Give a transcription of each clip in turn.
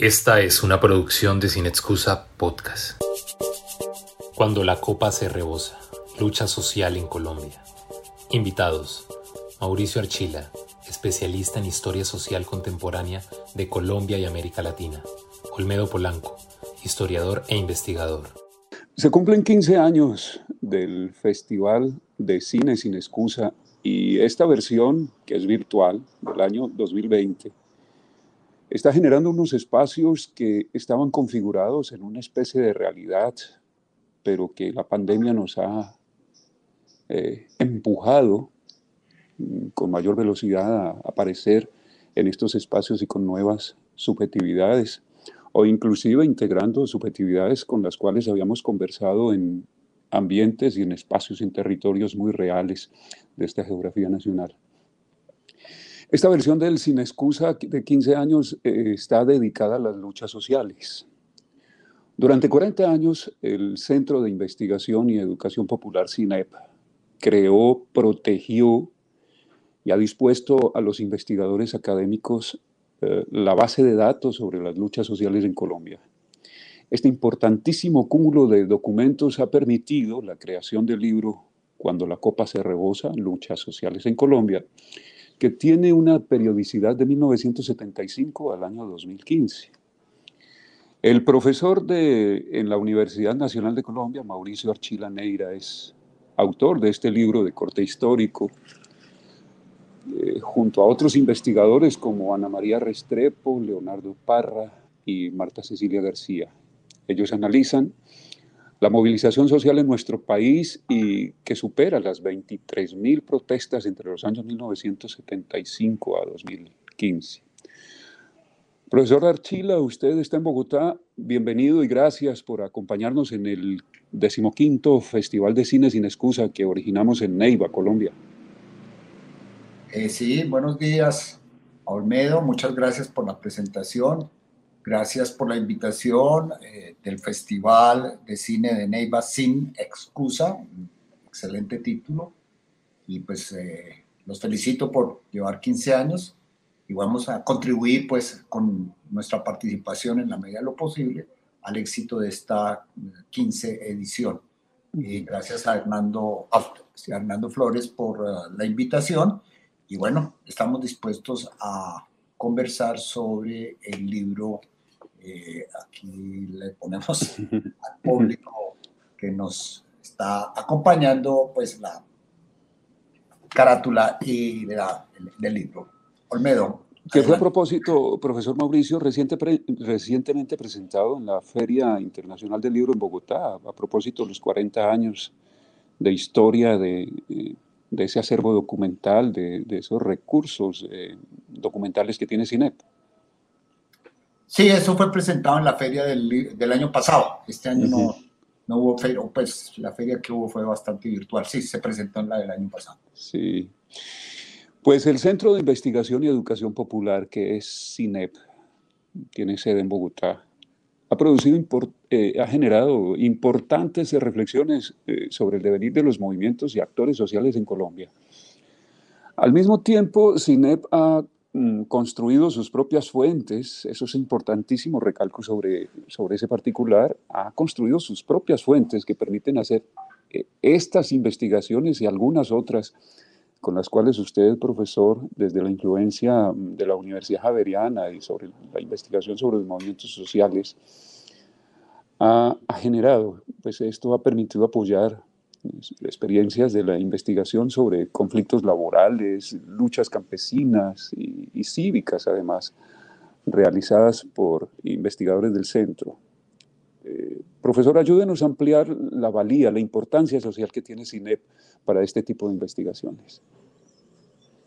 Esta es una producción de Sin Excusa Podcast. Cuando la copa se rebosa, lucha social en Colombia. Invitados: Mauricio Archila, especialista en historia social contemporánea de Colombia y América Latina. Olmedo Polanco, historiador e investigador. Se cumplen 15 años del Festival de Cine Sin Excusa y esta versión, que es virtual, del año 2020, está generando unos espacios que estaban configurados en una especie de realidad, pero que la pandemia nos ha eh, empujado mm, con mayor velocidad a aparecer en estos espacios y con nuevas subjetividades, o inclusive integrando subjetividades con las cuales habíamos conversado en ambientes y en espacios y en territorios muy reales de esta geografía nacional. Esta versión del Sin Excusa de 15 años eh, está dedicada a las luchas sociales. Durante 40 años, el Centro de Investigación y Educación Popular CINEP creó, protegió y ha dispuesto a los investigadores académicos eh, la base de datos sobre las luchas sociales en Colombia. Este importantísimo cúmulo de documentos ha permitido la creación del libro Cuando la copa se rebosa, luchas sociales en Colombia, que tiene una periodicidad de 1975 al año 2015. El profesor de, en la Universidad Nacional de Colombia, Mauricio Archila Neira, es autor de este libro de corte histórico, eh, junto a otros investigadores como Ana María Restrepo, Leonardo Parra y Marta Cecilia García. Ellos analizan la movilización social en nuestro país y que supera las 23.000 protestas entre los años 1975 a 2015. Profesor Archila, usted está en Bogotá. Bienvenido y gracias por acompañarnos en el decimoquinto Festival de Cine Sin Excusa que originamos en Neiva, Colombia. Eh, sí, buenos días, Olmedo. Muchas gracias por la presentación. Gracias por la invitación eh, del Festival de Cine de Neiva Sin Excusa, excelente título. Y pues eh, los felicito por llevar 15 años y vamos a contribuir pues con nuestra participación en la medida de lo posible al éxito de esta 15 edición. Y gracias a Hernando, a Hernando Flores por uh, la invitación. Y bueno, estamos dispuestos a conversar sobre el libro eh, aquí le ponemos al público que nos está acompañando, pues la carátula y del libro. Olmedo. Que fue a propósito, profesor Mauricio, reciente, recientemente presentado en la Feria Internacional del Libro en Bogotá, a propósito de los 40 años de historia de, de ese acervo documental, de, de esos recursos eh, documentales que tiene CINEP. Sí, eso fue presentado en la feria del, del año pasado. Este año no, no hubo feria, pues la feria que hubo fue bastante virtual. Sí, se presentó en la del año pasado. Sí. Pues el Centro de Investigación y Educación Popular, que es CINEP, tiene sede en Bogotá, eh, ha generado importantes reflexiones eh, sobre el devenir de los movimientos y actores sociales en Colombia. Al mismo tiempo, CINEP ha Mm, construido sus propias fuentes, eso es importantísimo, recalco sobre, sobre ese particular, ha construido sus propias fuentes que permiten hacer eh, estas investigaciones y algunas otras con las cuales usted, profesor, desde la influencia mm, de la Universidad Javeriana y sobre la investigación sobre los movimientos sociales, ha, ha generado, pues esto ha permitido apoyar experiencias de la investigación sobre conflictos laborales, luchas campesinas y, cívicas, además, realizadas por investigadores del centro. Profesor, ayúdenos a ampliar la valía, la importancia social que tiene CINEP para este tipo de investigaciones.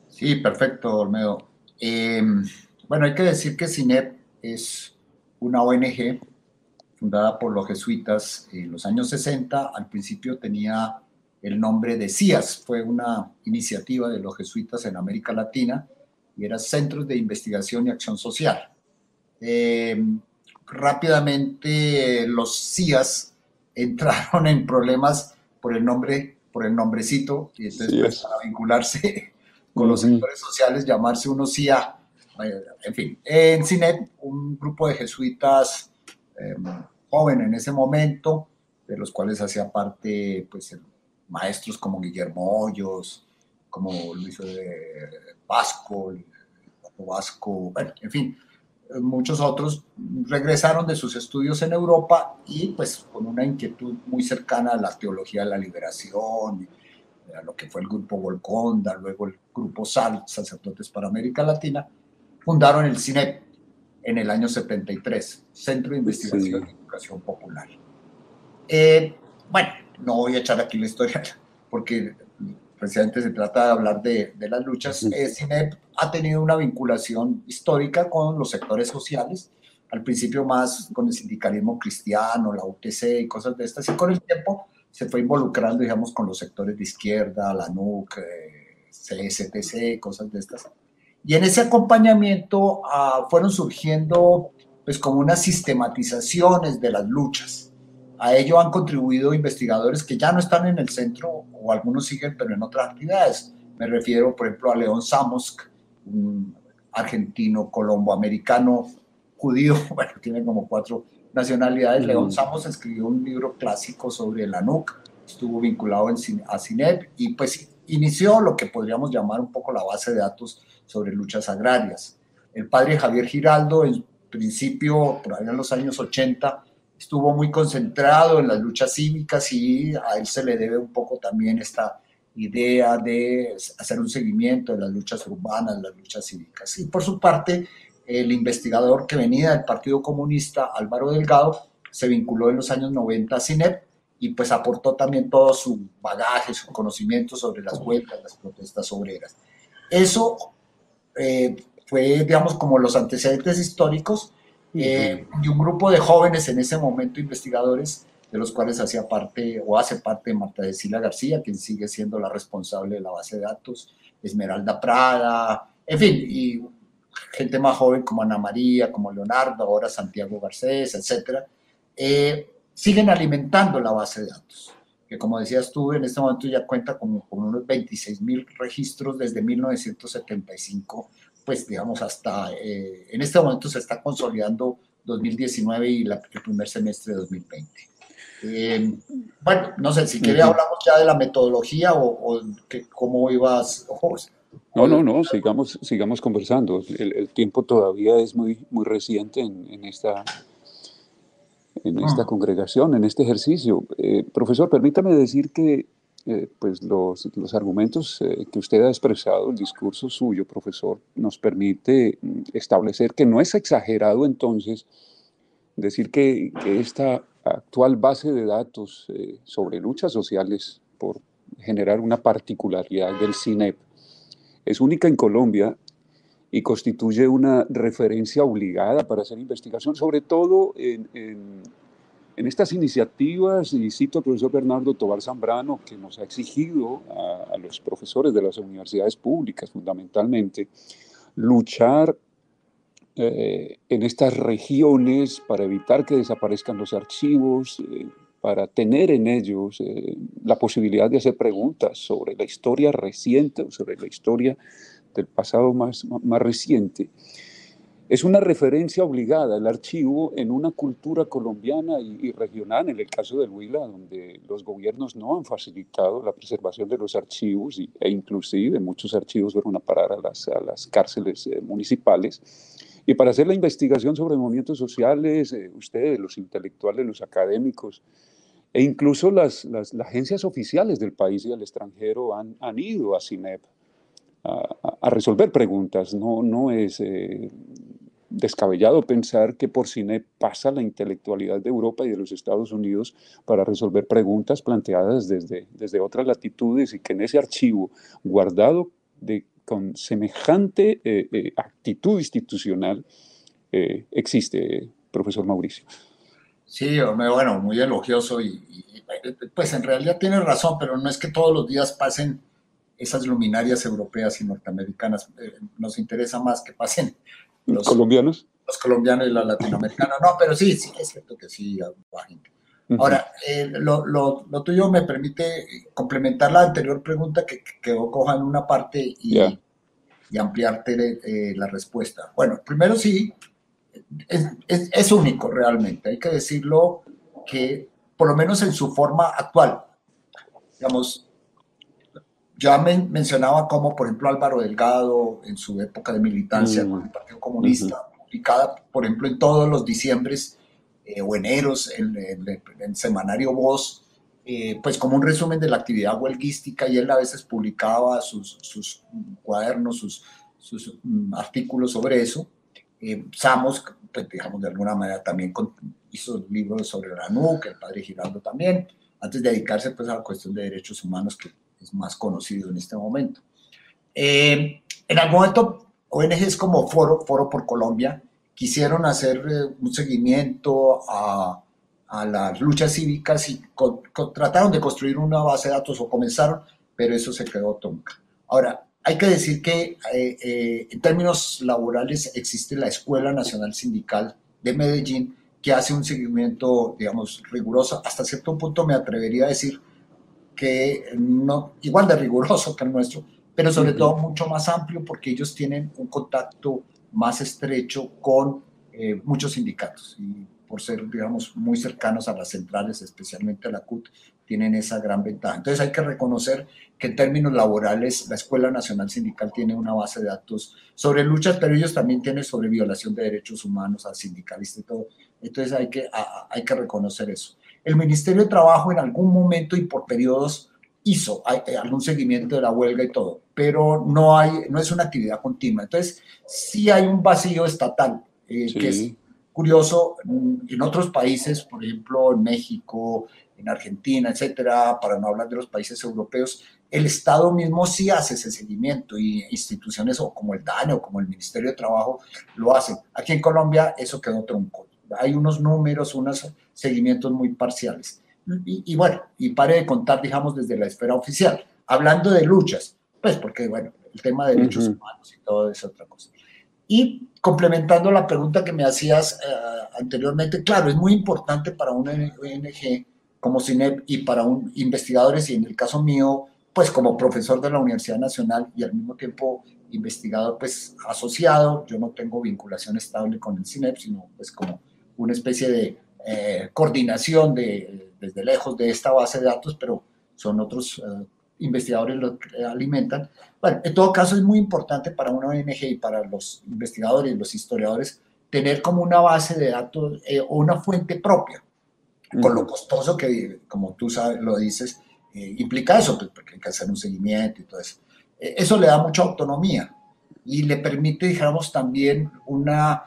Sí, perfecto, Olmedo. Em, bueno, hay que decir que CINEP es una ONG fundada por los jesuitas en los años 60. Al principio tenía el nombre de CIAS, fue una iniciativa de los jesuitas en América Latina y era Centros de Investigación y Acción Social. Eh, rápidamente los CIAS entraron en problemas por el nombre, por el nombrecito, y entonces pues, para vincularse con los sectores sociales, llamarse uno CIA en fin, en CINEP, un grupo de jesuitas em, joven en ese momento, de los cuales hacía parte pues, maestros como Guillermo Hoyos, como Luis Vasco, Vasco, bueno, en fin, muchos otros regresaron de sus estudios en Europa y pues con una inquietud muy cercana a la teología de la liberación, a lo que fue el grupo Volconda, luego el grupo SAL, Sacerdotes para América Latina, fundaron el CINEP en el año 73, Centro de Investigación y Educación Popular. Eh, bueno, no voy a echar aquí la historia porque precisamente se trata de hablar de, de las luchas. Eh, CINEP ha tenido una vinculación histórica con los sectores sociales, al principio más con el sindicalismo cristiano, la UTC y cosas de estas, y con el tiempo se fue involucrando, digamos, con los sectores de izquierda, la NUC, eh, CSTC, cosas de estas. Y en ese acompañamiento ah, fueron surgiendo pues como unas sistematizaciones de las luchas. A ello han contribuido investigadores que ya no están en el centro o algunos siguen pero en otras actividades. Me refiero, por ejemplo, a León Samosk, argentino, colombo-americano, judío, bueno, tiene como cuatro nacionalidades. León Samos escribió un libro clásico sobre la NUC, estuvo vinculado en, a CINEP y pues inició lo que podríamos llamar un poco la base de datos sobre luchas agrarias. El padre Javier Giraldo, en principio, por allá en los años 80, estuvo muy concentrado en las luchas cívicas y a él se le debe un poco también esta idea de hacer un seguimiento de las luchas urbanas, las luchas cívicas. Y por su parte, el investigador que venía del Partido Comunista, Álvaro Delgado, se vinculó en los años 90 a CINEP y pues aportó también todo su bagaje, su conocimiento sobre las huelgas, las protestas obreras. Eso eh, fue, digamos, como los antecedentes históricos eh, y un grupo de jóvenes en ese momento investigadores de los cuales hacía parte o hace parte Marta de Sila García, quien sigue siendo la responsable de la base de datos, Esmeralda Prada, en fin, y gente más joven como Ana María, como Leonardo, ahora Santiago Garcés, etcétera, eh, siguen alimentando la base de datos, que como decías tú, en este momento ya cuenta con, con unos 26 mil registros desde 1975, pues digamos hasta, eh, en este momento se está consolidando 2019 y la, el primer semestre de 2020. Eh, bueno, no sé, si quiere hablamos ya de la metodología o, que, cómo ibas. no, no, no, sigamos, sigamos conversando. El, tiempo todavía es muy, muy reciente en, esta, en esta ah. congregación, en este ejercicio. Eh, profesor, permítame decir que eh, pues los, los argumentos que usted ha expresado, el discurso suyo, profesor, nos permite mm, establecer que no es exagerado entonces decir que, que esta actual base de datos eh, sobre luchas sociales, por generar una particularidad del CINEP, es única en Colombia y constituye una referencia obligada para hacer investigación, sobre todo en, estas iniciativas, y cito al profesor Bernardo Tobar Zambrano, que nos ha exigido a los profesores de las universidades públicas fundamentalmente, luchar eh, en estas regiones para evitar que desaparezcan los archivos, eh, para tener en ellos eh, la posibilidad de hacer preguntas sobre la historia reciente, sobre la historia del pasado más, más reciente. Es una referencia obligada el archivo en una cultura colombiana y, regional, en el caso del Huila, donde los gobiernos no han facilitado la preservación de los archivos e inclusive muchos archivos fueron a parar a las, a las cárceles municipales y para hacer la investigación sobre movimientos sociales, eh, ustedes, los intelectuales, los académicos, e incluso las, las, agencias oficiales del país y del extranjero han, han ido a CINEP a, a, resolver preguntas. No, no es eh, descabellado pensar que por CINEP pasa la intelectualidad de Europa y de los Estados Unidos para resolver preguntas planteadas desde, desde otras latitudes y que en ese archivo guardado de con semejante eh, eh, actitud institucional eh, existe, profesor Mauricio. Sí, bueno, muy elogioso y, pues en realidad tiene razón, pero no es que todos los días pasen esas luminarias europeas y norteamericanas. nos interesa más que pasen los colombianos. Los colombianos y los latinoamericanos. No, pero sí, sí, es cierto que sí, Ahora, eh, lo, lo, lo, tuyo me permite complementar la anterior pregunta que, quedó coja en una parte y, y ampliarte eh, la respuesta. Bueno, primero sí, es, es, único realmente, hay que decirlo que por lo menos en su forma actual, digamos, ya me mencionaba como, por ejemplo, Álvaro Delgado en su época de militancia mm. con el Partido Comunista, publicada, por ejemplo, en todos los diciembres eh, o eneros en, el semanario Voz, eh, pues como un resumen de la actividad huelguística y él a veces publicaba sus, sus cuadernos, sus, sus mm, artículos sobre eso. Eh, Samos, pues, digamos, de alguna manera también hizo libros sobre la NUC, el padre Giraldo también, antes de dedicarse pues, a la cuestión de derechos humanos, que es más conocido en este momento. en algún momento, ONGs como Foro, Foro por Colombia, quisieron hacer eh, un seguimiento a, las luchas cívicas y trataron de construir una base de datos o comenzaron, pero eso se quedó tonca. Ahora, hay que decir que eh, eh, en términos laborales existe la Escuela Nacional Sindical de Medellín que hace un seguimiento, digamos, riguroso. Hasta cierto punto me atrevería a decir que no, igual de riguroso que el nuestro, pero sobre todo mucho más amplio porque ellos tienen un contacto más estrecho con eh, muchos sindicatos y por ser, digamos, muy cercanos a las centrales, especialmente a la CUT, tienen esa gran ventaja. Entonces hay que reconocer que en términos laborales la Escuela Nacional Sindical tiene una base de datos sobre luchas, pero ellos también tienen sobre violación de derechos humanos a sindicalistas y todo. Entonces hay que, hay que reconocer eso. El Ministerio de Trabajo en algún momento y por periodos hizo eh, algún seguimiento de la huelga y todo, pero no, hay, no es una actividad continua. Entonces, sí hay un vacío estatal, eh, que es curioso en otros países, por ejemplo, en México, en Argentina, etcétera, para no hablar de los países europeos, el Estado mismo sí hace ese seguimiento y instituciones como el DANE o como el Ministerio de Trabajo lo hacen. Aquí en Colombia eso quedó tronco. Hay unos números, unos seguimientos muy parciales. Y, bueno, y pare de contar, digamos, desde la esfera oficial. Hablando de luchas, pues porque, bueno, el tema de derechos humanos y todo es otra cosa. Y complementando la pregunta que me hacías eh, anteriormente, claro, es muy importante para una ONG como CINEP y para un investigadores, y en el caso mío, pues como profesor de la Universidad Nacional y al mismo tiempo investigador, pues asociado, yo no tengo vinculación estable con el CINEP, sino pues como una especie de eh, coordinación de, desde lejos de esta base de datos, pero son otros eh, investigadores que alimentan. Bueno, en todo caso es muy importante para una ONG y para los investigadores y los historiadores tener como una base de datos eh, o una fuente propia, con lo costoso que, como tú sabes, lo dices, implica eso, pues, porque hay que hacer un seguimiento y todo eso. eso le da mucha autonomía y le permite, digamos, también una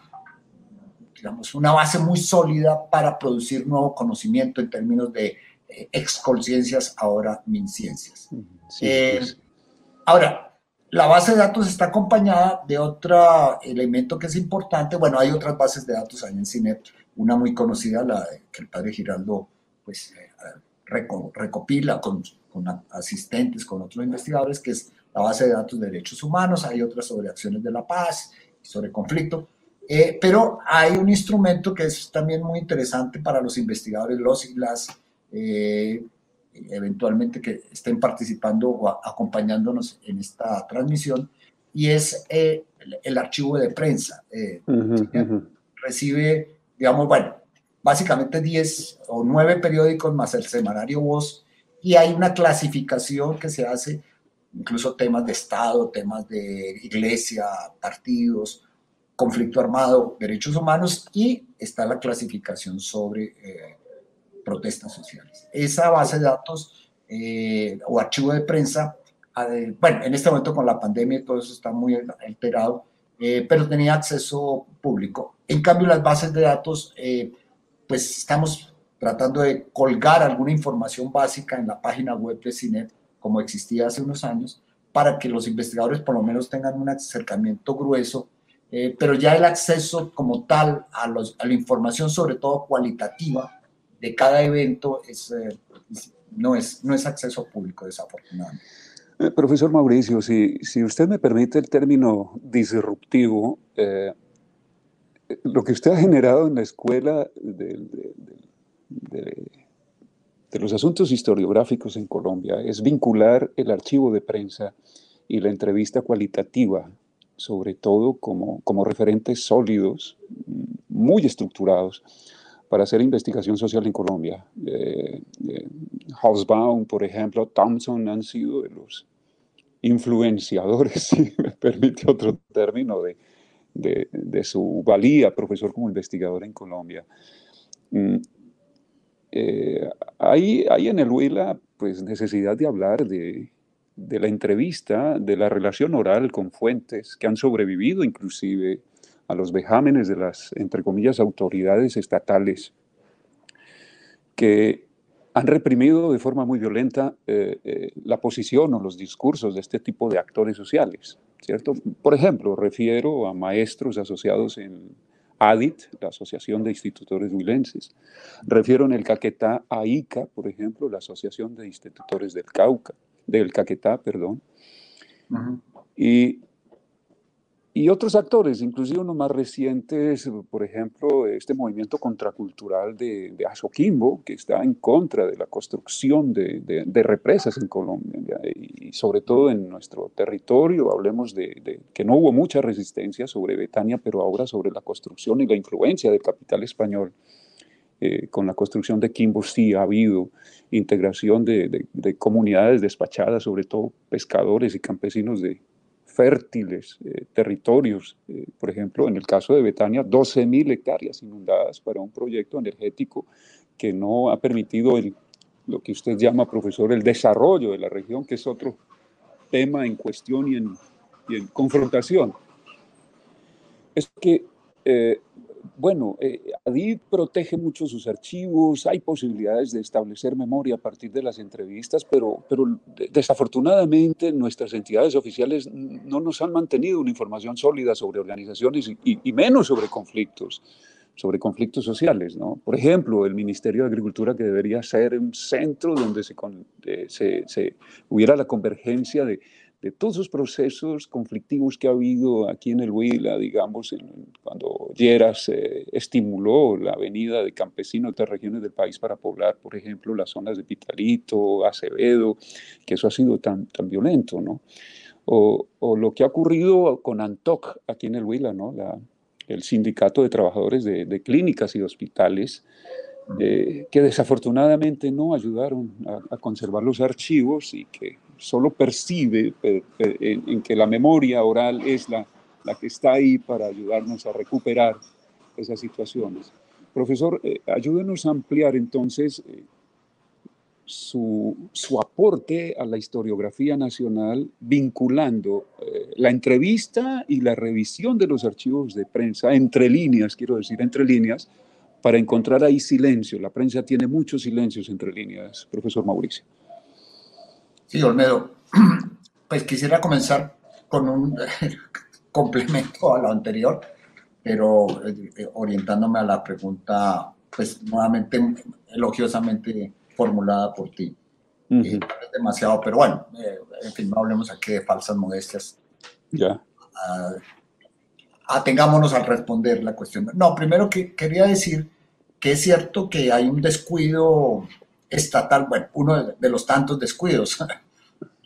digamos, una base muy sólida para producir nuevo conocimiento en términos de eh, exconsciencias, ahora minciencias. Eh, pues. Ahora, la base de datos está acompañada de otro elemento que es importante. Bueno, hay otras bases de datos ahí en CINEP, una muy conocida, la que el padre Giraldo pues, eh, recopila con, con asistentes, con otros investigadores, que es la base de datos de derechos humanos. Hay otras sobre acciones de la paz, sobre conflicto. Eh, pero hay un instrumento que es también muy interesante para los investigadores, los y las eh, eventualmente que estén participando o acompañándonos en esta transmisión, y es eh, el, archivo de prensa. Recibe, digamos, bueno, básicamente 10 o 9 periódicos más el semanario Voz, y hay una clasificación que se hace, incluso temas de Estado, temas de iglesia, partidos, conflicto armado, derechos humanos y está la clasificación sobre eh, protestas sociales. Esa base de datos eh, o archivo de prensa, bueno, en este momento con la pandemia todo eso está muy alterado, eh, pero tenía acceso público. En cambio, las bases de datos, pues estamos tratando de colgar alguna información básica en la página web de CINET, como existía hace unos años, para que los investigadores por lo menos tengan un acercamiento grueso eh, pero ya el acceso como tal a, la información, sobre todo cualitativa, de cada evento es, eh, no, es, no es acceso público, desafortunadamente. Eh, profesor Mauricio, si, si, usted me permite el término disruptivo, lo que usted ha generado en la escuela de, de, de los asuntos historiográficos en Colombia es vincular el archivo de prensa y la entrevista cualitativa sobre todo como, como referentes sólidos, muy estructurados para hacer investigación social en Colombia. Eh, eh por ejemplo, Thompson han sido de los influenciadores, si me permite otro término, de, de, su valía, profesor como investigador en Colombia. Mm, eh, hay, hay, en el Huila pues, necesidad de hablar de, de, la entrevista, de la relación oral con fuentes que han sobrevivido inclusive a los vejámenes de las, entre comillas, autoridades estatales que han reprimido de forma muy violenta eh, eh, la posición o los discursos de este tipo de actores sociales, ¿cierto? Por ejemplo, refiero a maestros asociados en ADIT, la Asociación de Institutores Huilenses. Refiero en el Caquetá a ICA, por ejemplo, la Asociación de Institutores del Cauca, del Caquetá, perdón. Y y otros actores, inclusive unos más recientes, por ejemplo, este movimiento contracultural de, de Azoquimbo, que está en contra de la construcción de, de, represas en Colombia y sobre todo en nuestro territorio. Hablemos de, que no hubo mucha resistencia sobre Betania, pero ahora sobre la construcción y la influencia del capital español. Eh, con la construcción de Quimbo sí ha habido integración de comunidades despachadas, sobre todo pescadores y campesinos de, fértiles eh, territorios. Eh, por ejemplo, en el caso de Betania, 12.000 hectáreas inundadas para un proyecto energético que no ha permitido el, lo que usted llama, profesor, el desarrollo de la región, que es otro tema en cuestión y en, y en confrontación. Es que eh, bueno, eh, protege mucho sus archivos, hay posibilidades de establecer memoria a partir de las entrevistas, pero, pero desafortunadamente nuestras entidades oficiales no nos han mantenido una información sólida sobre organizaciones y, menos sobre conflictos sobre conflictos sociales, ¿no? Por ejemplo, el Ministerio de Agricultura que debería ser un centro donde se, eh, se, se hubiera la convergencia de, de todos esos procesos conflictivos que ha habido aquí en el Huila, digamos, cuando Lleras eh, estimuló la venida de campesinos de regiones del país para poblar, por ejemplo, las zonas de Pitalito, Acevedo, que eso ha sido tan, tan violento, ¿no? O, lo que ha ocurrido con ANTOC aquí en el Huila, ¿no? La, el Sindicato de Trabajadores de, Clínicas y Hospitales, eh, que desafortunadamente no ayudaron a, conservar los archivos y que solo percibe en, que la memoria oral es la, la que está ahí para ayudarnos a recuperar esas situaciones. Profesor, eh, ayúdenos a ampliar entonces eh, su, su, aporte a la historiografía nacional vinculando eh, la entrevista y la revisión de los archivos de prensa, entre líneas, quiero decir, entre líneas, para encontrar ahí silencio. La prensa tiene muchos silencios entre líneas, profesor Mauricio. Sí, Olmedo. Pues quisiera comenzar con un complemento a lo anterior, pero eh, orientándome a la pregunta, pues nuevamente elogiosamente formulada por ti. Uh demasiado, pero bueno, eh, en fin, no hablemos aquí de falsas modestias. Ya. Ah, atengámonos al responder la cuestión. No, primero que quería decir que es cierto que hay un descuido estatal, bueno, uno de, los tantos descuidos.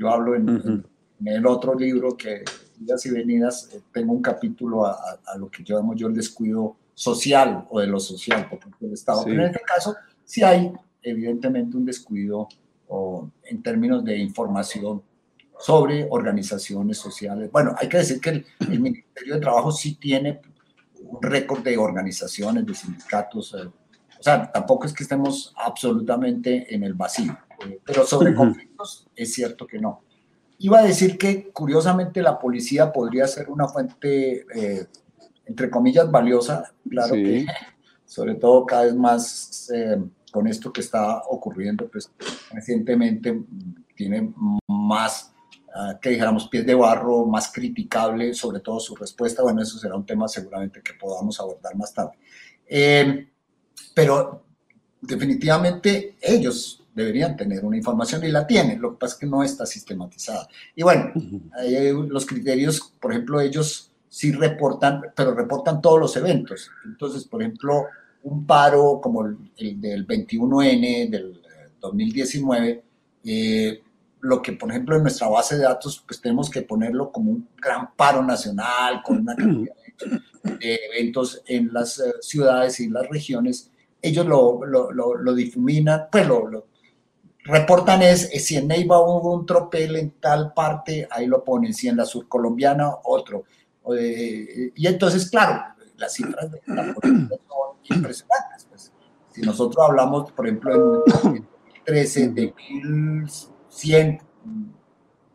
Yo hablo en, el otro libro que, Vidas y Venidas, eh, tengo un capítulo a, lo que llamamos yo el descuido social o de lo social por parte del Estado. Pero en este caso sí hay evidentemente un descuido o, en términos de información sobre organizaciones sociales. Bueno, hay que decir que el, el Ministerio de Trabajo sí tiene un récord de organizaciones, de sindicatos, eh, o sea, tampoco es que estemos absolutamente en el vacío, eh, pero sobre conflictos es cierto que no. Iba a decir que curiosamente la policía podría ser una fuente, eh, entre comillas, valiosa, claro que sobre todo cada vez más eh, con esto que está ocurriendo, pues recientemente tiene más, ah, que dijéramos, pies de barro, más criticable, sobre todo su respuesta. Bueno, eso será un tema seguramente que podamos abordar más tarde. Eh, pero definitivamente ellos deberían tener una información y la tienen, lo que pasa es que no está sistematizada. Y bueno, los criterios, por ejemplo, ellos sí reportan, pero reportan todos los eventos. Entonces, por ejemplo, un paro como el, del 21N del 2019, eh, lo que, por ejemplo, en nuestra base de datos, pues tenemos que ponerlo como un gran paro nacional, con una cantidad de eventos en las eh, ciudades y las regiones, ellos lo, lo, lo, difuminan, pues lo, reportan es, si en Neiva hubo un tropel en tal parte, ahí lo ponen, si en la surcolombiana, otro. Eh, y entonces, claro, las cifras de la policía son impresionantes. Pues. Si nosotros hablamos, por ejemplo, en 2013 de 1.100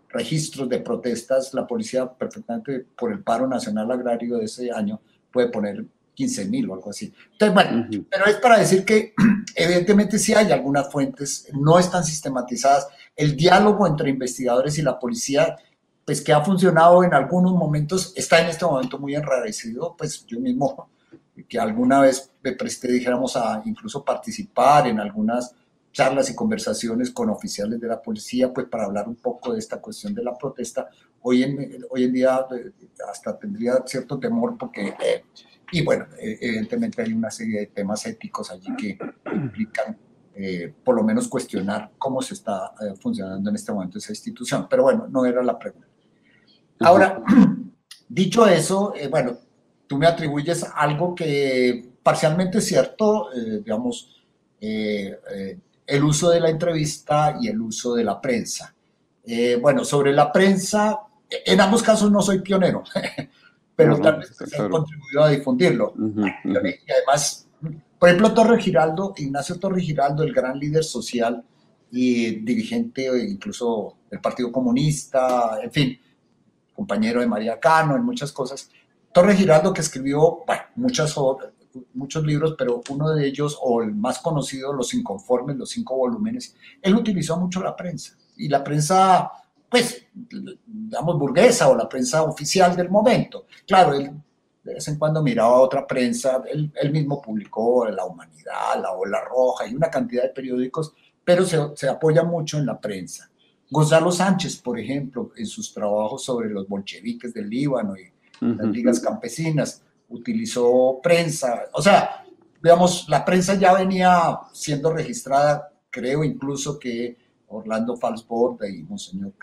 registros de protestas, la policía perfectamente por el paro nacional agrario de ese año puede poner 15 mil o algo así. Entonces, bueno, pero es para decir que evidentemente sí hay algunas fuentes, no están sistematizadas. El diálogo entre investigadores y la policía, pues que ha funcionado en algunos momentos, está en este momento muy enrarecido, pues yo mismo, que alguna vez me presté, dijéramos, a incluso participar en algunas charlas y conversaciones con oficiales de la policía, pues para hablar un poco de esta cuestión de la protesta. Hoy en, hoy en día eh, hasta tendría cierto temor porque, eh, y bueno, eh, evidentemente hay una serie de temas éticos allí que implican por lo menos cuestionar cómo se está funcionando en este momento esa institución. Pero bueno, no era la pregunta. Ahora, dicho eso, bueno, tú me atribuyes algo que parcialmente es cierto, digamos, el uso de la entrevista y el uso de la prensa. Eh, bueno, sobre la prensa, en ambos casos no soy pionero, pero tal vez contribuido a difundirlo. Y además, por ejemplo, Torre Giraldo, Ignacio Torre Giraldo, el gran líder social y dirigente incluso del Partido Comunista, en fin, compañero de María Cano en muchas cosas. Torre Giraldo que escribió bueno, muchas obras, muchos libros, pero uno de ellos, o el más conocido, Los Inconformes, los cinco volúmenes, él utilizó mucho la prensa. Y la prensa, pues, digamos, burguesa o la prensa oficial del momento. Claro, él de vez en cuando miraba otra prensa, él, mismo publicó La Humanidad, La Ola Roja y una cantidad de periódicos, pero se, se apoya mucho en la prensa. Gonzalo Sánchez, por ejemplo, en sus trabajos sobre los bolcheviques del Líbano y las ligas campesinas, utilizó prensa, o sea, digamos, la prensa ya venía siendo registrada, creo incluso que Orlando Falsborda y Monseñor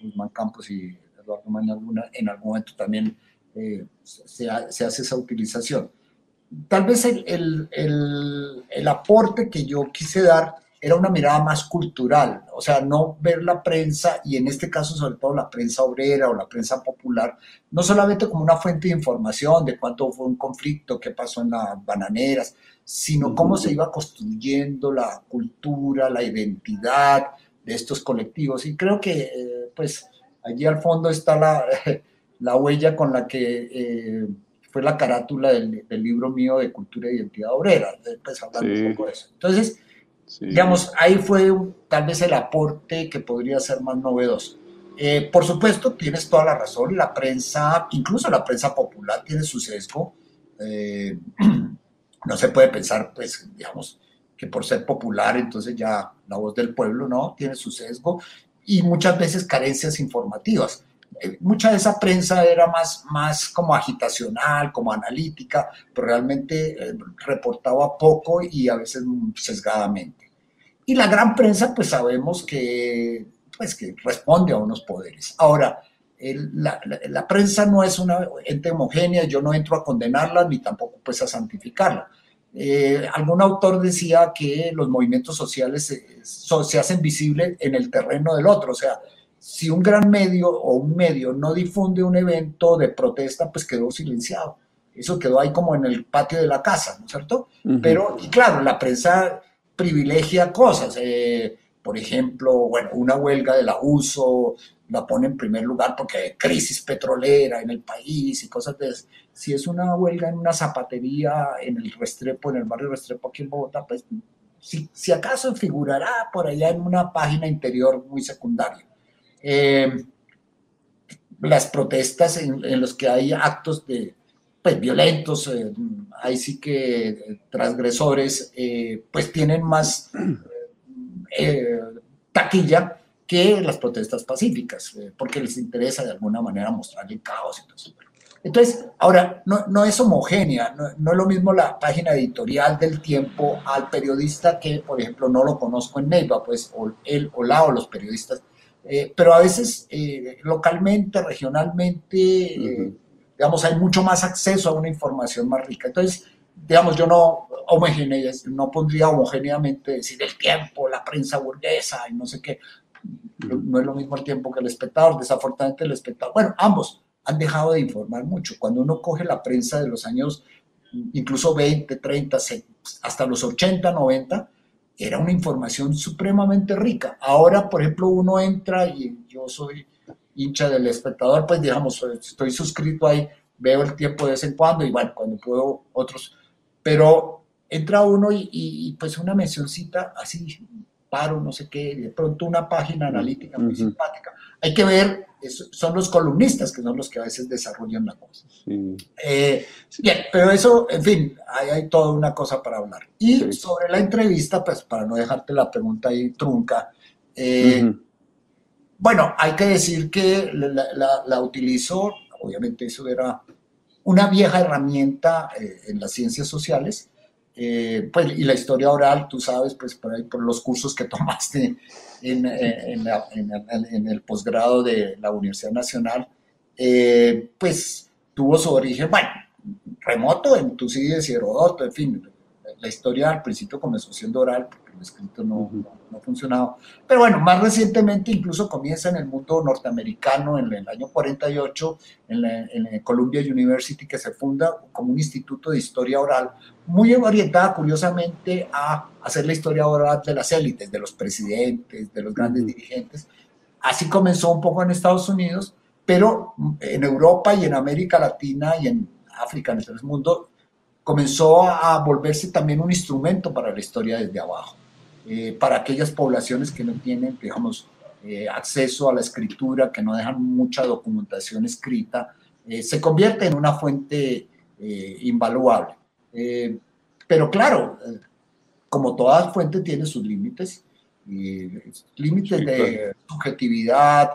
Guzmán Campos y Eduardo Mañaluna en algún momento también eh, se, hace esa utilización. Tal vez el, el aporte que yo quise dar era una mirada más cultural, o sea, no ver la prensa, y en este caso sobre todo la prensa obrera o la prensa popular, no solamente como una fuente de información de cuánto fue un conflicto, qué pasó en las bananeras, sino cómo se iba construyendo la cultura, la identidad de estos colectivos. Y creo que, eh, pues, allí al fondo está la, la huella con la que... Eh, fue la carátula del, libro mío de Cultura e Identidad Obrera, pues hablando un poco de eso. Entonces, Digamos, ahí fue tal vez el aporte que podría ser más novedoso. Eh, por supuesto, tienes toda la razón, la prensa, incluso la prensa popular, tiene su sesgo. Eh, no se puede pensar, pues, digamos, que por ser popular, entonces ya la voz del pueblo, ¿no? Tiene su sesgo y muchas veces carencias informativas. Eh, mucha de esa prensa era más, más como agitacional, como analítica, pero realmente reportaba poco y a veces sesgadamente. Y la gran prensa, pues sabemos que, pues, que responde a unos poderes. Ahora, la, la, prensa no es una ente homogénea, yo no entro a condenarla ni tampoco pues a santificarla. Eh, algún autor decía que los movimientos sociales se, se, hacen visibles en el terreno del otro, o sea, si un gran medio o un medio no difunde un evento de protesta, pues quedó silenciado. Eso quedó ahí como en el patio de la casa, ¿no es cierto? Pero, y claro, la prensa privilegia cosas. Eh, por ejemplo, bueno, una huelga del abuso la pone en primer lugar porque hay crisis petrolera en el país y cosas de eso. Si es una huelga en una zapatería en el Restrepo, en el barrio Restrepo aquí en Bogotá, pues si, si acaso figurará por allá en una página interior muy secundaria. Eh, las protestas en, en los que hay actos de, pues, violentos, eh, ahí sí que eh, transgresores, eh, pues tienen más taquilla que las protestas pacíficas, porque les interesa de alguna manera mostrar el caos y todo eso. Entonces, ahora, no, no es homogénea, no, es lo mismo la página editorial del tiempo al periodista que, por ejemplo, no lo conozco en Neiva, pues, o él o la o los periodistas Eh, pero a veces eh, localmente, regionalmente, digamos, hay mucho más acceso a una información más rica. Entonces, digamos, yo no, no pondría homogéneamente decir el tiempo, la prensa burguesa y no sé qué. No es lo mismo el tiempo que el espectador. Desafortunadamente el espectador, bueno, ambos han dejado de informar mucho. Cuando uno coge la prensa de los años incluso 20, 30, hasta los 80, 90, era una información supremamente rica. Ahora, por ejemplo, uno entra y yo soy hincha del espectador, pues digamos, estoy suscrito ahí, veo el tiempo de vez en cuando y bueno, cuando puedo otros, pero entra uno y, pues una mencioncita así, paro, no sé qué, de pronto una página analítica muy simpática. Hay que ver son los columnistas que son los que a veces desarrollan la cosa. Eh, bien, pero eso, en fin, hay, hay, toda una cosa para hablar. Y sobre la entrevista, pues para no dejarte la pregunta ahí trunca, eh, bueno, hay que decir que la, la, utilizó, obviamente eso era una vieja herramienta eh, en las ciencias sociales, eh, pues, y la historia oral, tú sabes, pues por ahí, por los cursos que tomaste en, en, en, el posgrado de la Universidad Nacional, eh, pues tuvo su origen, bueno, remoto en Tucídides y Herodoto, en fin, la historia al principio comenzó siendo oral, porque el escrito no, no, ha funcionado. Pero bueno, más recientemente incluso comienza en el mundo norteamericano, en el año 48, en la, en Columbia University, que se funda como un instituto de historia oral, muy orientada curiosamente a hacer la historia oral de las élites, de los presidentes, de los grandes dirigentes. Así comenzó un poco en Estados Unidos, pero en Europa y en América Latina y en África, en el mundo, comenzó a volverse también un instrumento para la historia desde abajo, eh, para aquellas poblaciones que no tienen, digamos, eh, acceso a la escritura, que no dejan mucha documentación escrita, eh, se convierte en una fuente invaluable. pero claro, como toda fuente tiene sus límites, límites de subjetividad,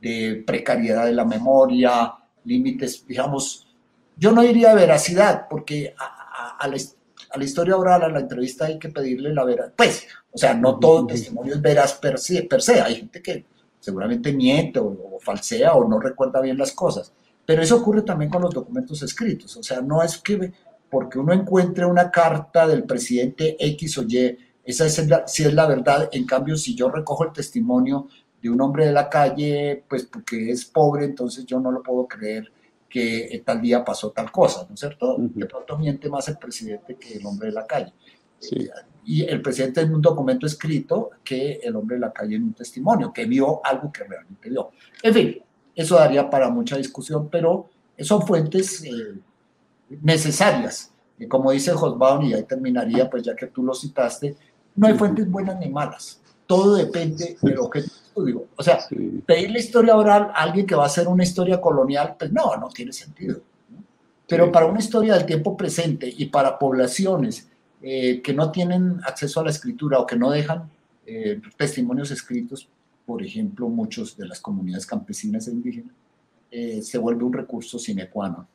de precariedad de la memoria, límites, digamos, yo no diría veracidad, porque a, la, historia oral, a la entrevista hay que pedirle la veracidad. Pues, o sea, no todo testimonio es veraz per se, per se. Hay gente que seguramente miente o, falsea o no recuerda bien las cosas. Pero eso ocurre también con los documentos escritos. O sea, no es que porque uno encuentre una carta del presidente X o Y, esa es la, si es la verdad. En cambio, si yo recojo el testimonio de un hombre de la calle, pues porque es pobre, entonces yo no lo puedo creer que tal día pasó tal cosa, ¿no es cierto? De pronto miente más el presidente que el hombre de la calle. y el presidente en un documento escrito que el hombre de la calle en un testimonio, que vio algo que realmente vio. En fin, eso daría para mucha discusión, pero son fuentes eh, necesarias. Y como dice Hosbaum, y ahí terminaría, pues ya que tú lo citaste, no hay fuentes buenas ni malas. Todo depende del objeto digo, o sea, pedir la historia oral a alguien que va a hacer una historia colonial, pues no, no tiene sentido. Pero para una historia del tiempo presente y para poblaciones eh, que no tienen acceso a la escritura o que no dejan eh, testimonios escritos, por ejemplo, muchos de las comunidades campesinas e indígenas, eh, se vuelve un recurso sine qua non.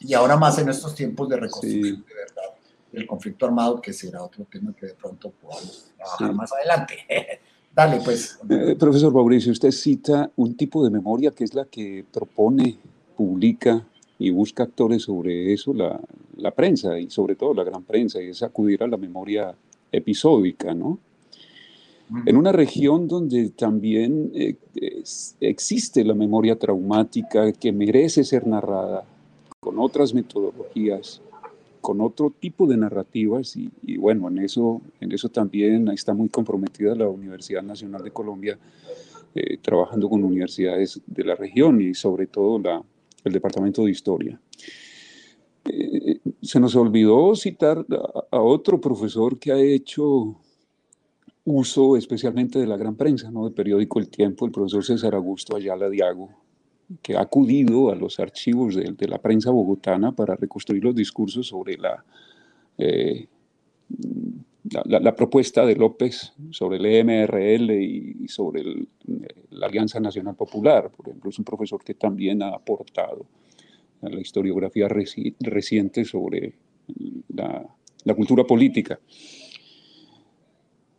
Y ahora más en estos tiempos de reconstrucción de verdad el conflicto armado, que será otro tema que de pronto podamos trabajar más adelante. Dale, pues. Eh, profesor Mauricio, usted cita un tipo de memoria que es la que propone, publica y busca actores sobre eso la, la prensa y sobre todo la gran prensa, y es acudir a la memoria episódica, ¿no? En una región donde también eh, existe la memoria traumática que merece ser narrada con otras metodologías, con otro tipo de narrativas y, bueno, en eso, en eso también está muy comprometida la Universidad Nacional de Colombia, eh, trabajando con universidades de la región y sobre todo el Departamento de Historia. Eh, se nos olvidó citar a, otro profesor que ha hecho uso especialmente de la gran prensa, ¿no? del periódico El Tiempo, el profesor César Augusto Ayala Diago, que ha acudido a los archivos de, la prensa bogotana para reconstruir los discursos sobre eh, la, la, propuesta de López sobre el EMRL y, sobre la Alianza Nacional Popular. Por ejemplo, es un profesor que también ha aportado a la historiografía reciente sobre la, cultura política.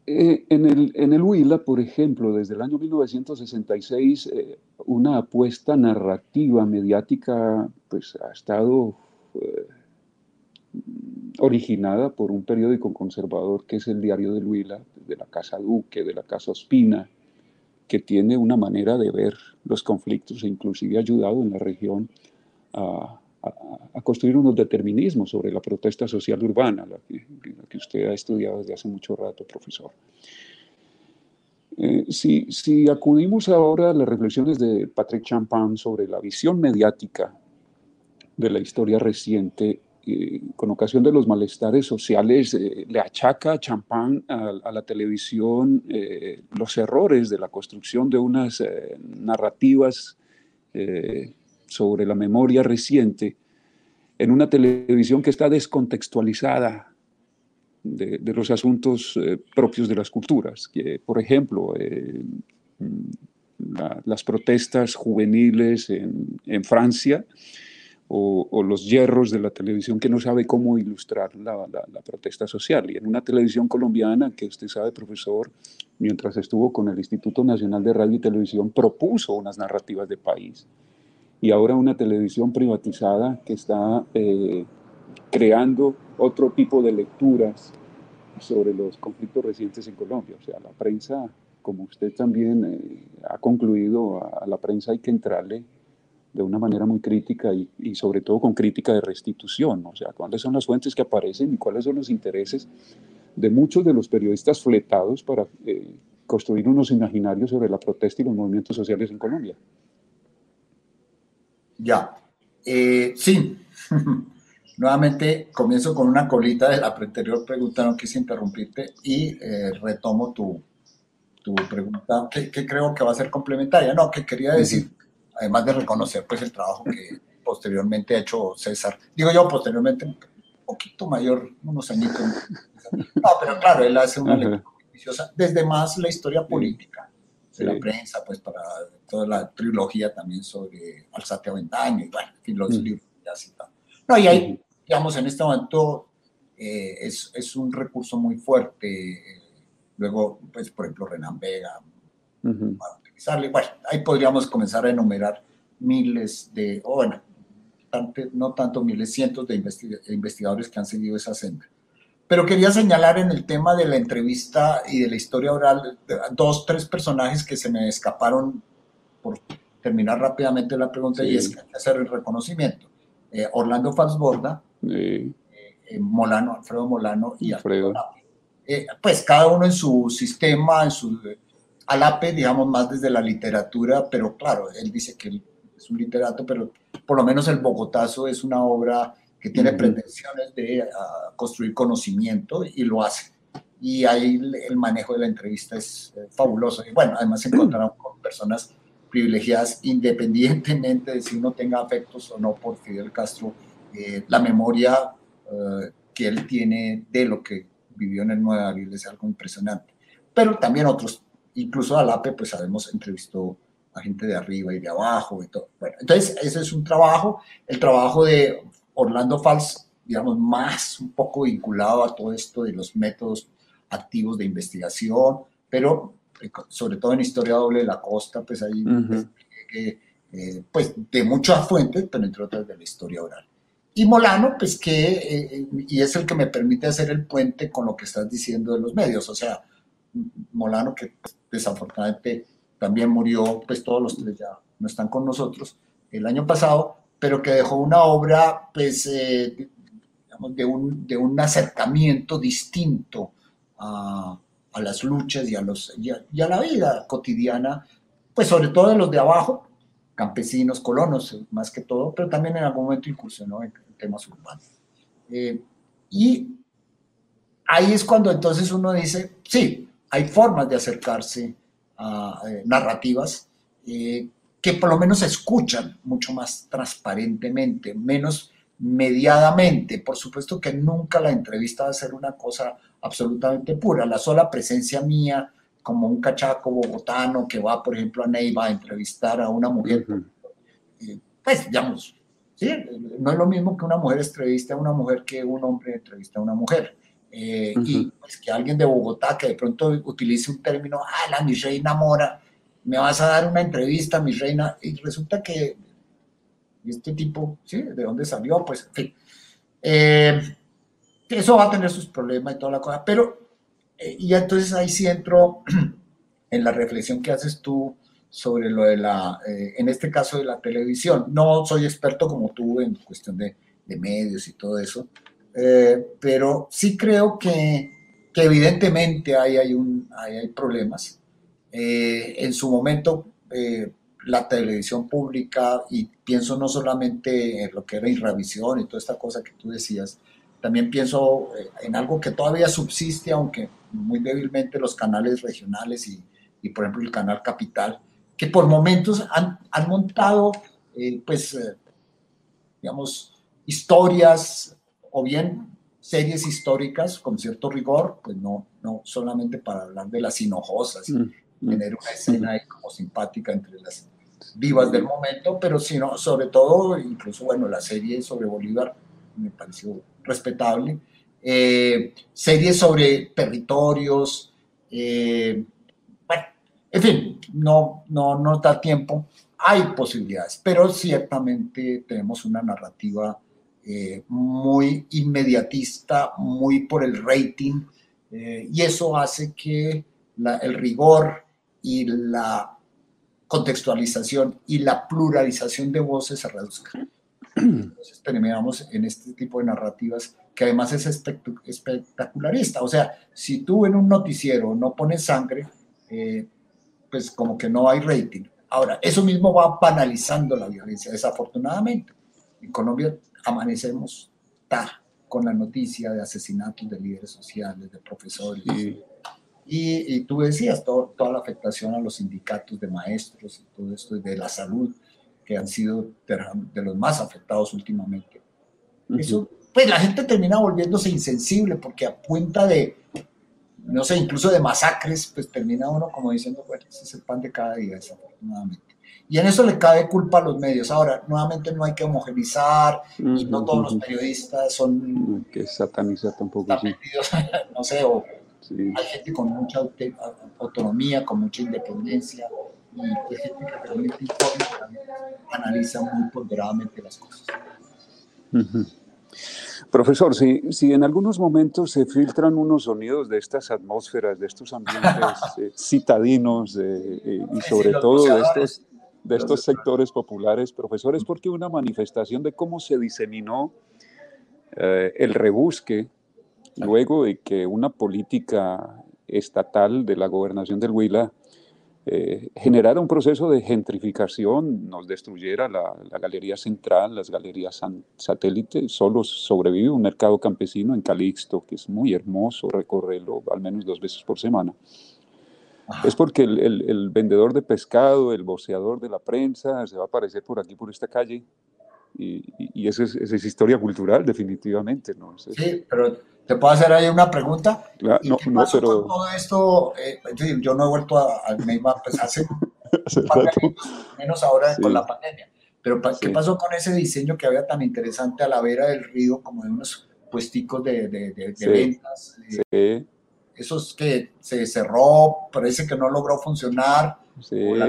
Eh, en, el, en el Huila, por ejemplo, desde el año 1966, eh, una apuesta narrativa mediática pues, ha estado eh, originada por un periódico conservador que es el Diario del Huila, de la Casa Duque, de la Casa Ospina, que tiene una manera de ver los conflictos e inclusive ha ayudado en la región a, a, construir unos determinismos sobre la protesta social urbana, la que, usted ha estudiado desde hace mucho rato, profesor. Eh, si, si, acudimos ahora a las reflexiones de Patrick Champagne sobre la visión mediática de la historia reciente, eh, con ocasión de los malestares sociales, eh, le achaca a Champagne a, la televisión los errores de la construcción de unas narrativas sobre la memoria reciente en una televisión que está descontextualizada de, los asuntos eh, propios de las culturas. Que, por ejemplo, eh, las protestas juveniles en, Francia o, los hierros de la televisión que no sabe cómo ilustrar la, la, protesta social. Y en una televisión colombiana que usted sabe, profesor, mientras estuvo con el Instituto Nacional de Radio y Televisión, propuso unas narrativas de país y ahora una televisión privatizada que está eh, creando otro tipo de lecturas sobre los conflictos recientes en Colombia. O sea, la prensa, como usted también eh, ha concluido, a, la prensa hay que entrarle de una manera muy crítica y, sobre todo con crítica de restitución. O sea, cuáles son las fuentes que aparecen y cuáles son los intereses de muchos de los periodistas fletados para eh, construir unos imaginarios sobre la protesta y los movimientos sociales en Colombia. Ya. Eh, sí. Nuevamente comienzo con una colita de la anterior pregunta, no quise interrumpirte y eh, retomo tu, tu pregunta, que, creo que va a ser complementaria. No, que quería decir, además de reconocer pues el trabajo que posteriormente ha hecho César, digo yo posteriormente un poquito mayor, unos añitos. No, pero claro, él hace una lectura desde más la historia política de la prensa, pues para toda la trilogía también sobre Alzate Aventaño y bueno, en los libros ya citados. No, y ahí, digamos, en este momento eh, es, es, un recurso muy fuerte. luego, pues, por ejemplo, Renan Vega, para utilizarle. Bueno, ahí podríamos comenzar a enumerar miles de, o bueno, no tanto miles, cientos de investigadores que han seguido esa senda. Pero quería señalar en el tema de la entrevista y de la historia oral dos, tres personajes que se me escaparon por terminar rápidamente la pregunta y es hacer el reconocimiento. Eh, Orlando Falsborda, eh, eh, Molano, Alfredo Molano y Alfredo. pues cada uno en su sistema, en su Alape, digamos, más desde la literatura, pero claro, él dice que es un literato, pero por lo menos el Bogotazo es una obra que tiene pretensiones de ah, construir conocimiento y lo hace. Y ahí el manejo de la entrevista es eh, fabuloso. Y bueno, además se encontraron con personas privilegiadas independientemente de si uno tenga afectos o no por Fidel Castro. Eh, la memoria eh, que él tiene de lo que vivió en el Nueva Abril es algo impresionante. Pero también otros, incluso Alape, pues sabemos, entrevistó a gente de arriba y de abajo y todo. Bueno, entonces ese es un trabajo, el trabajo de Orlando Fals, digamos, más un poco vinculado a todo esto de los métodos activos de investigación, pero eh, sobre todo en historia doble de la costa, pues ahí, eh, pues de muchas fuentes, pero entre otras de la historia oral. Y Molano, pues que, eh, y es el que me permite hacer el puente con lo que estás diciendo de los medios, o sea, Molano que desafortunadamente también murió, pues todos los tres ya no están con nosotros. El año pasado, pero que dejó una obra, pues, eh, digamos, de, un, de un, acercamiento distinto a, a las luchas y a, los, y a, la vida cotidiana, pues sobre todo de los de abajo, campesinos, colonos, más que todo, pero también en algún momento incursionó en, temas urbanos. Eh, y ahí es cuando entonces uno dice, sí, hay formas de acercarse a eh, narrativas eh, que por lo menos se escuchan mucho más transparentemente, menos mediadamente. Por supuesto que nunca la entrevista va a ser una cosa absolutamente pura. La sola presencia mía como un cachaco bogotano que va, por ejemplo, a Neiva a entrevistar a una mujer, eh, pues, digamos, ¿sí? no es lo mismo que una mujer entreviste a una mujer que un hombre entrevista a una mujer. eh, y pues que alguien de Bogotá que de pronto utilice un término, ah, la mi reina mora, me vas a dar una entrevista, mi reina, y resulta que este tipo, ¿sí? ¿De dónde salió? Pues, en fin. Eh, eso va a tener sus problemas y toda la cosa, pero, eh, y entonces ahí sí entro en la reflexión que haces tú sobre lo de la, en este caso de la televisión. No soy experto como tú en cuestión de, medios y todo eso, eh, pero sí creo que, que evidentemente ahí hay, un, hay problemas. Eh, en su momento, eh, la televisión pública, y pienso no solamente en lo que era Irravisión y toda esta cosa que tú decías, también pienso en algo que todavía subsiste, aunque muy débilmente, los canales regionales y, y por ejemplo, el canal Capital, que por momentos han, han montado, pues, digamos, historias o bien series históricas con cierto rigor, pues no, no solamente para hablar de las hinojosas mm. Tener una escena ahí como simpática entre las vivas del momento, pero sino sobre todo, incluso bueno, la serie sobre Bolívar me pareció respetable, eh, series sobre territorios, eh, bueno, en fin, no, no, no da tiempo, hay posibilidades, pero ciertamente tenemos una narrativa eh, muy inmediatista, muy por el rating, eh, y eso hace que el rigor y la contextualización y la pluralización de voces se reduzcan. Entonces terminamos en este tipo de narrativas que además es espectacularista. O sea, si tú en un noticiero no pones sangre, eh, pues como que no hay rating. Ahora, eso mismo va banalizando la violencia, desafortunadamente. En Colombia amanecemos ta, con la noticia de asesinatos de líderes sociales, de profesores. Y, tú decías toda la afectación a los sindicatos de maestros y todo esto, de la salud, que han sido de, los más afectados últimamente. Eso, pues la gente termina volviéndose insensible porque a cuenta de, no sé, incluso de masacres, pues termina uno como diciendo, bueno, ese es el pan de cada día, desafortunadamente. Y en eso le cae culpa a los medios. Ahora, nuevamente no hay que homogenizar y no todos los periodistas son... Que satanizar tampoco. Sí. no sé, o hay gente con mucha autonomía, con mucha independencia y hay gente que realmente informa, analiza muy ponderadamente las cosas. Profesor, si, si, en algunos momentos se filtran unos sonidos de estas atmósferas, de estos ambientes eh, citadinos eh, y sobre todo de estos de estos sectores populares, profesores, porque una manifestación de cómo se diseminó eh, el rebusque luego de que una política estatal de la gobernación del Huila eh, generara un proceso de gentrificación, nos destruyera la, galería central, las galerías satélites, solo sobrevive un mercado campesino en Calixto, que es muy hermoso recorrerlo al menos dos veces por semana es porque el, vendedor de pescado, el boceador de la prensa, se va a aparecer por aquí, por esta calle. Y, y, eso, es, es, historia cultural, definitivamente. ¿no? sí, pero te puedo hacer ahí una pregunta. no, no, pero... todo esto, eh, yo no he vuelto a, a pues hace, menos ahora con la pandemia. Pero ¿qué pasó con ese diseño que había tan interesante a la vera del río, como de unos puesticos de, de, de, ventas? Sí esos que se cerró, parece que no logró funcionar, o la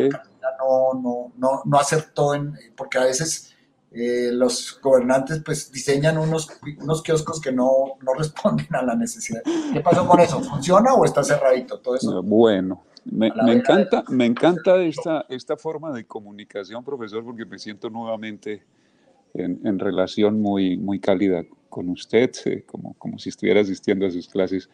no, no, no, no, acertó, en, porque a veces eh, los gobernantes pues diseñan unos, unos kioscos que no, no responden a la necesidad. ¿Qué pasó con eso? ¿Funciona o está cerradito todo eso? Bueno, me, me encanta, me encanta esta, esta forma de comunicación, profesor, porque me siento nuevamente en, en relación muy, muy cálida con usted, eh, como, como si estuviera asistiendo a sus clases.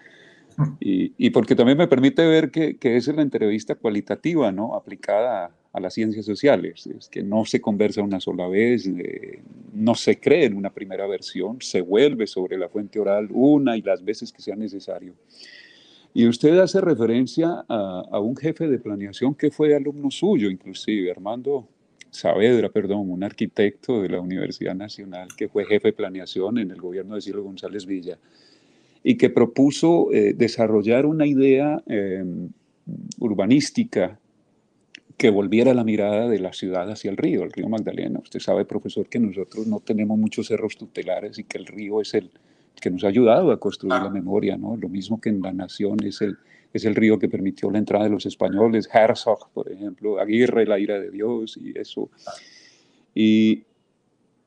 Y, porque también me permite ver que, que esa es la entrevista cualitativa, ¿no? Aplicada a, las ciencias sociales. Es que no se conversa una sola vez, eh, no se cree en una primera versión, se vuelve sobre la fuente oral una y las veces que sea necesario. Y usted hace referencia a, a un jefe de planeación que fue alumno suyo, inclusive, Armando Saavedra, perdón, un arquitecto de la Universidad Nacional que fue jefe de planeación en el gobierno de Cielo González Villa y que propuso eh, desarrollar una idea em, urbanística que volviera la mirada de la ciudad hacia el río, el río Magdalena. Usted sabe, profesor, que nosotros no tenemos muchos cerros tutelares y que el río es el, que nos ha ayudado a construir la memoria, ¿no? Lo mismo que en la nación es el, es el río que permitió la entrada de los españoles, Herzog, por ejemplo, Aguirre, la ira de Dios y eso. Y,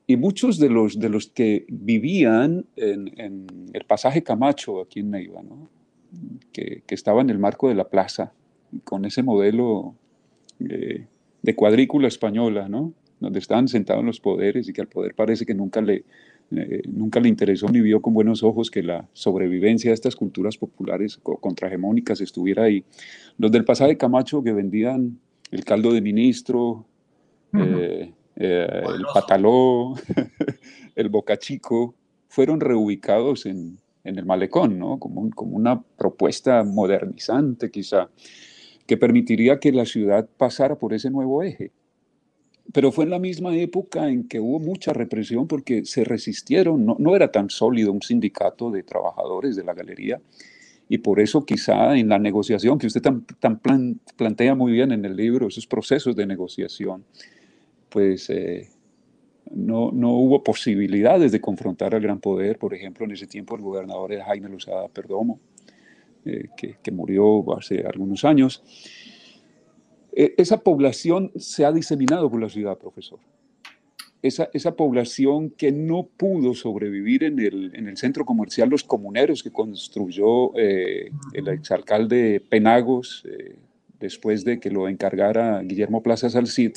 y muchos de los, de los que vivían en, en el pasaje Camacho aquí en Neiva, ¿no? que, que estaba en el marco de la plaza, con ese modelo eh, de cuadrícula española, ¿no? donde estaban sentados los poderes y que al poder parece que nunca le, eh, nunca le interesó ni vio con buenos ojos que la sobrevivencia de estas culturas populares contrahegemónicas estuviera ahí. Los del pasaje Camacho que vendían el caldo de ministro, eh, el pataló, el bocachico, fueron reubicados en, en el malecón, ¿no? Como, como una propuesta modernizante quizá que permitiría que la ciudad pasara por ese nuevo eje. Pero fue en la misma época en que hubo mucha represión porque se resistieron, no, no era tan sólido un sindicato de trabajadores de la galería y por eso quizá en la negociación que usted tan, tan plantea muy bien en el libro, esos procesos de negociación, pues eh, no, no, hubo posibilidades de confrontar al gran poder. Por ejemplo, en ese tiempo el gobernador era Jaime Lozada Perdomo, eh, que, murió hace algunos años. E, esa población se ha diseminado por la ciudad, profesor. Esa, esa población que no pudo sobrevivir en el, en el centro comercial Los Comuneros que construyó eh, el exalcalde Penagos eh, después de que lo encargara Guillermo Plaza Salcid.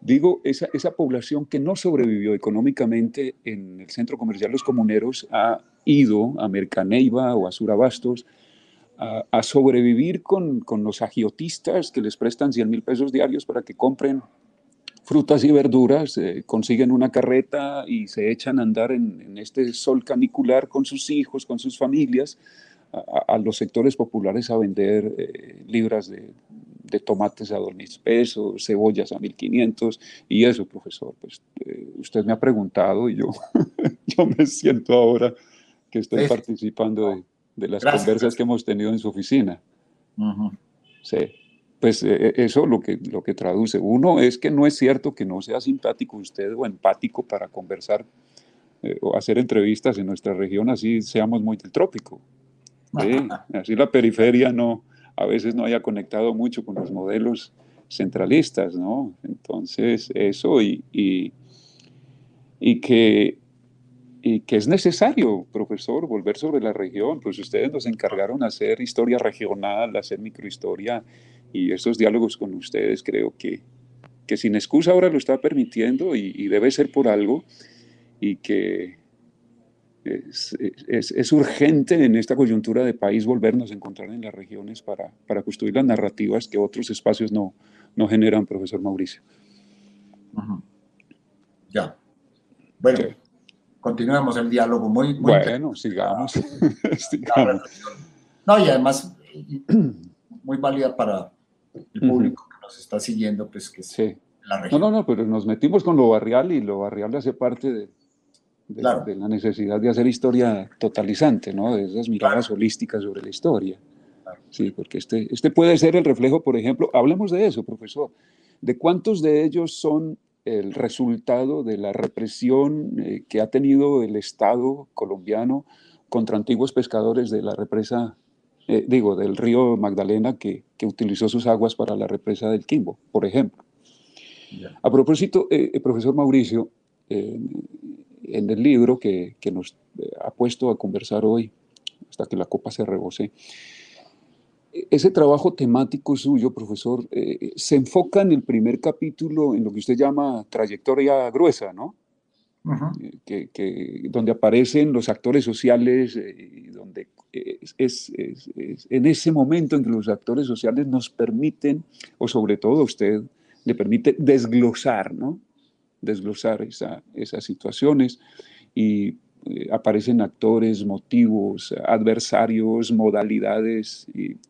Digo, esa, esa población que no sobrevivió económicamente en el centro comercial Los Comuneros ha ido a Mercaneiva o a Surabastos a, sobrevivir con, con, los agiotistas que les prestan 100 mil pesos diarios para que compren frutas y verduras, eh, consiguen una carreta y se echan a andar en, este sol canicular con sus hijos, con sus familias, a, los sectores populares a vender eh, libras de, de, tomates a 2.000 pesos, cebollas a 1.500 y eso, profesor, pues eh, usted me ha preguntado y yo, yo me siento ahora que estoy participando de de las conversas que hemos tenido en su oficina. Sí, pues eh, eh, eso lo que, lo que traduce. Uno es que no es cierto que no sea simpático usted o empático para conversar eh, o hacer entrevistas en nuestra región, así seamos muy del trópico. Así la periferia no, a veces no haya conectado mucho con los modelos centralistas, ¿no? Entonces, eso y, y, que y que es necesario, profesor, volver sobre la región, pues ustedes nos encargaron hacer historia regional, hacer microhistoria y estos diálogos con ustedes creo que, que sin excusa ahora lo está permitiendo y, debe ser por algo y que es, es, es, urgente en esta coyuntura de país volvernos a encontrar en las regiones para, para construir las narrativas que otros espacios no, no generan, profesor Mauricio. Ya. Bueno continuemos el diálogo. Muy, muy bueno, sigamos. No, y además muy válida para el público que nos está siguiendo, pues que sí. la región. No, no, no, pero nos metimos con lo barrial y lo barrial hace parte de, de, la necesidad de hacer historia totalizante, ¿no? De esas miradas holísticas sobre la historia. Sí, porque este, este puede ser el reflejo, por ejemplo, hablemos de eso, profesor, de cuántos de ellos son el resultado de la represión eh, que ha tenido el Estado colombiano contra antiguos pescadores de la represa, eh, digo, del río Magdalena que, que, utilizó sus aguas para la represa del Quimbo, por ejemplo. A propósito, eh, profesor Mauricio, en el libro que, que nos ha puesto a conversar hoy, hasta que la copa se rebose, ese trabajo temático suyo, profesor, eh, se enfoca en el primer capítulo en lo que usted llama trayectoria gruesa, ¿no? Eh, que, donde aparecen los actores sociales eh, donde es, en ese momento en que los actores sociales nos permiten, o sobre todo usted, le permite desglosar, ¿no? Desglosar esa, esas situaciones y eh, aparecen actores, motivos, adversarios, modalidades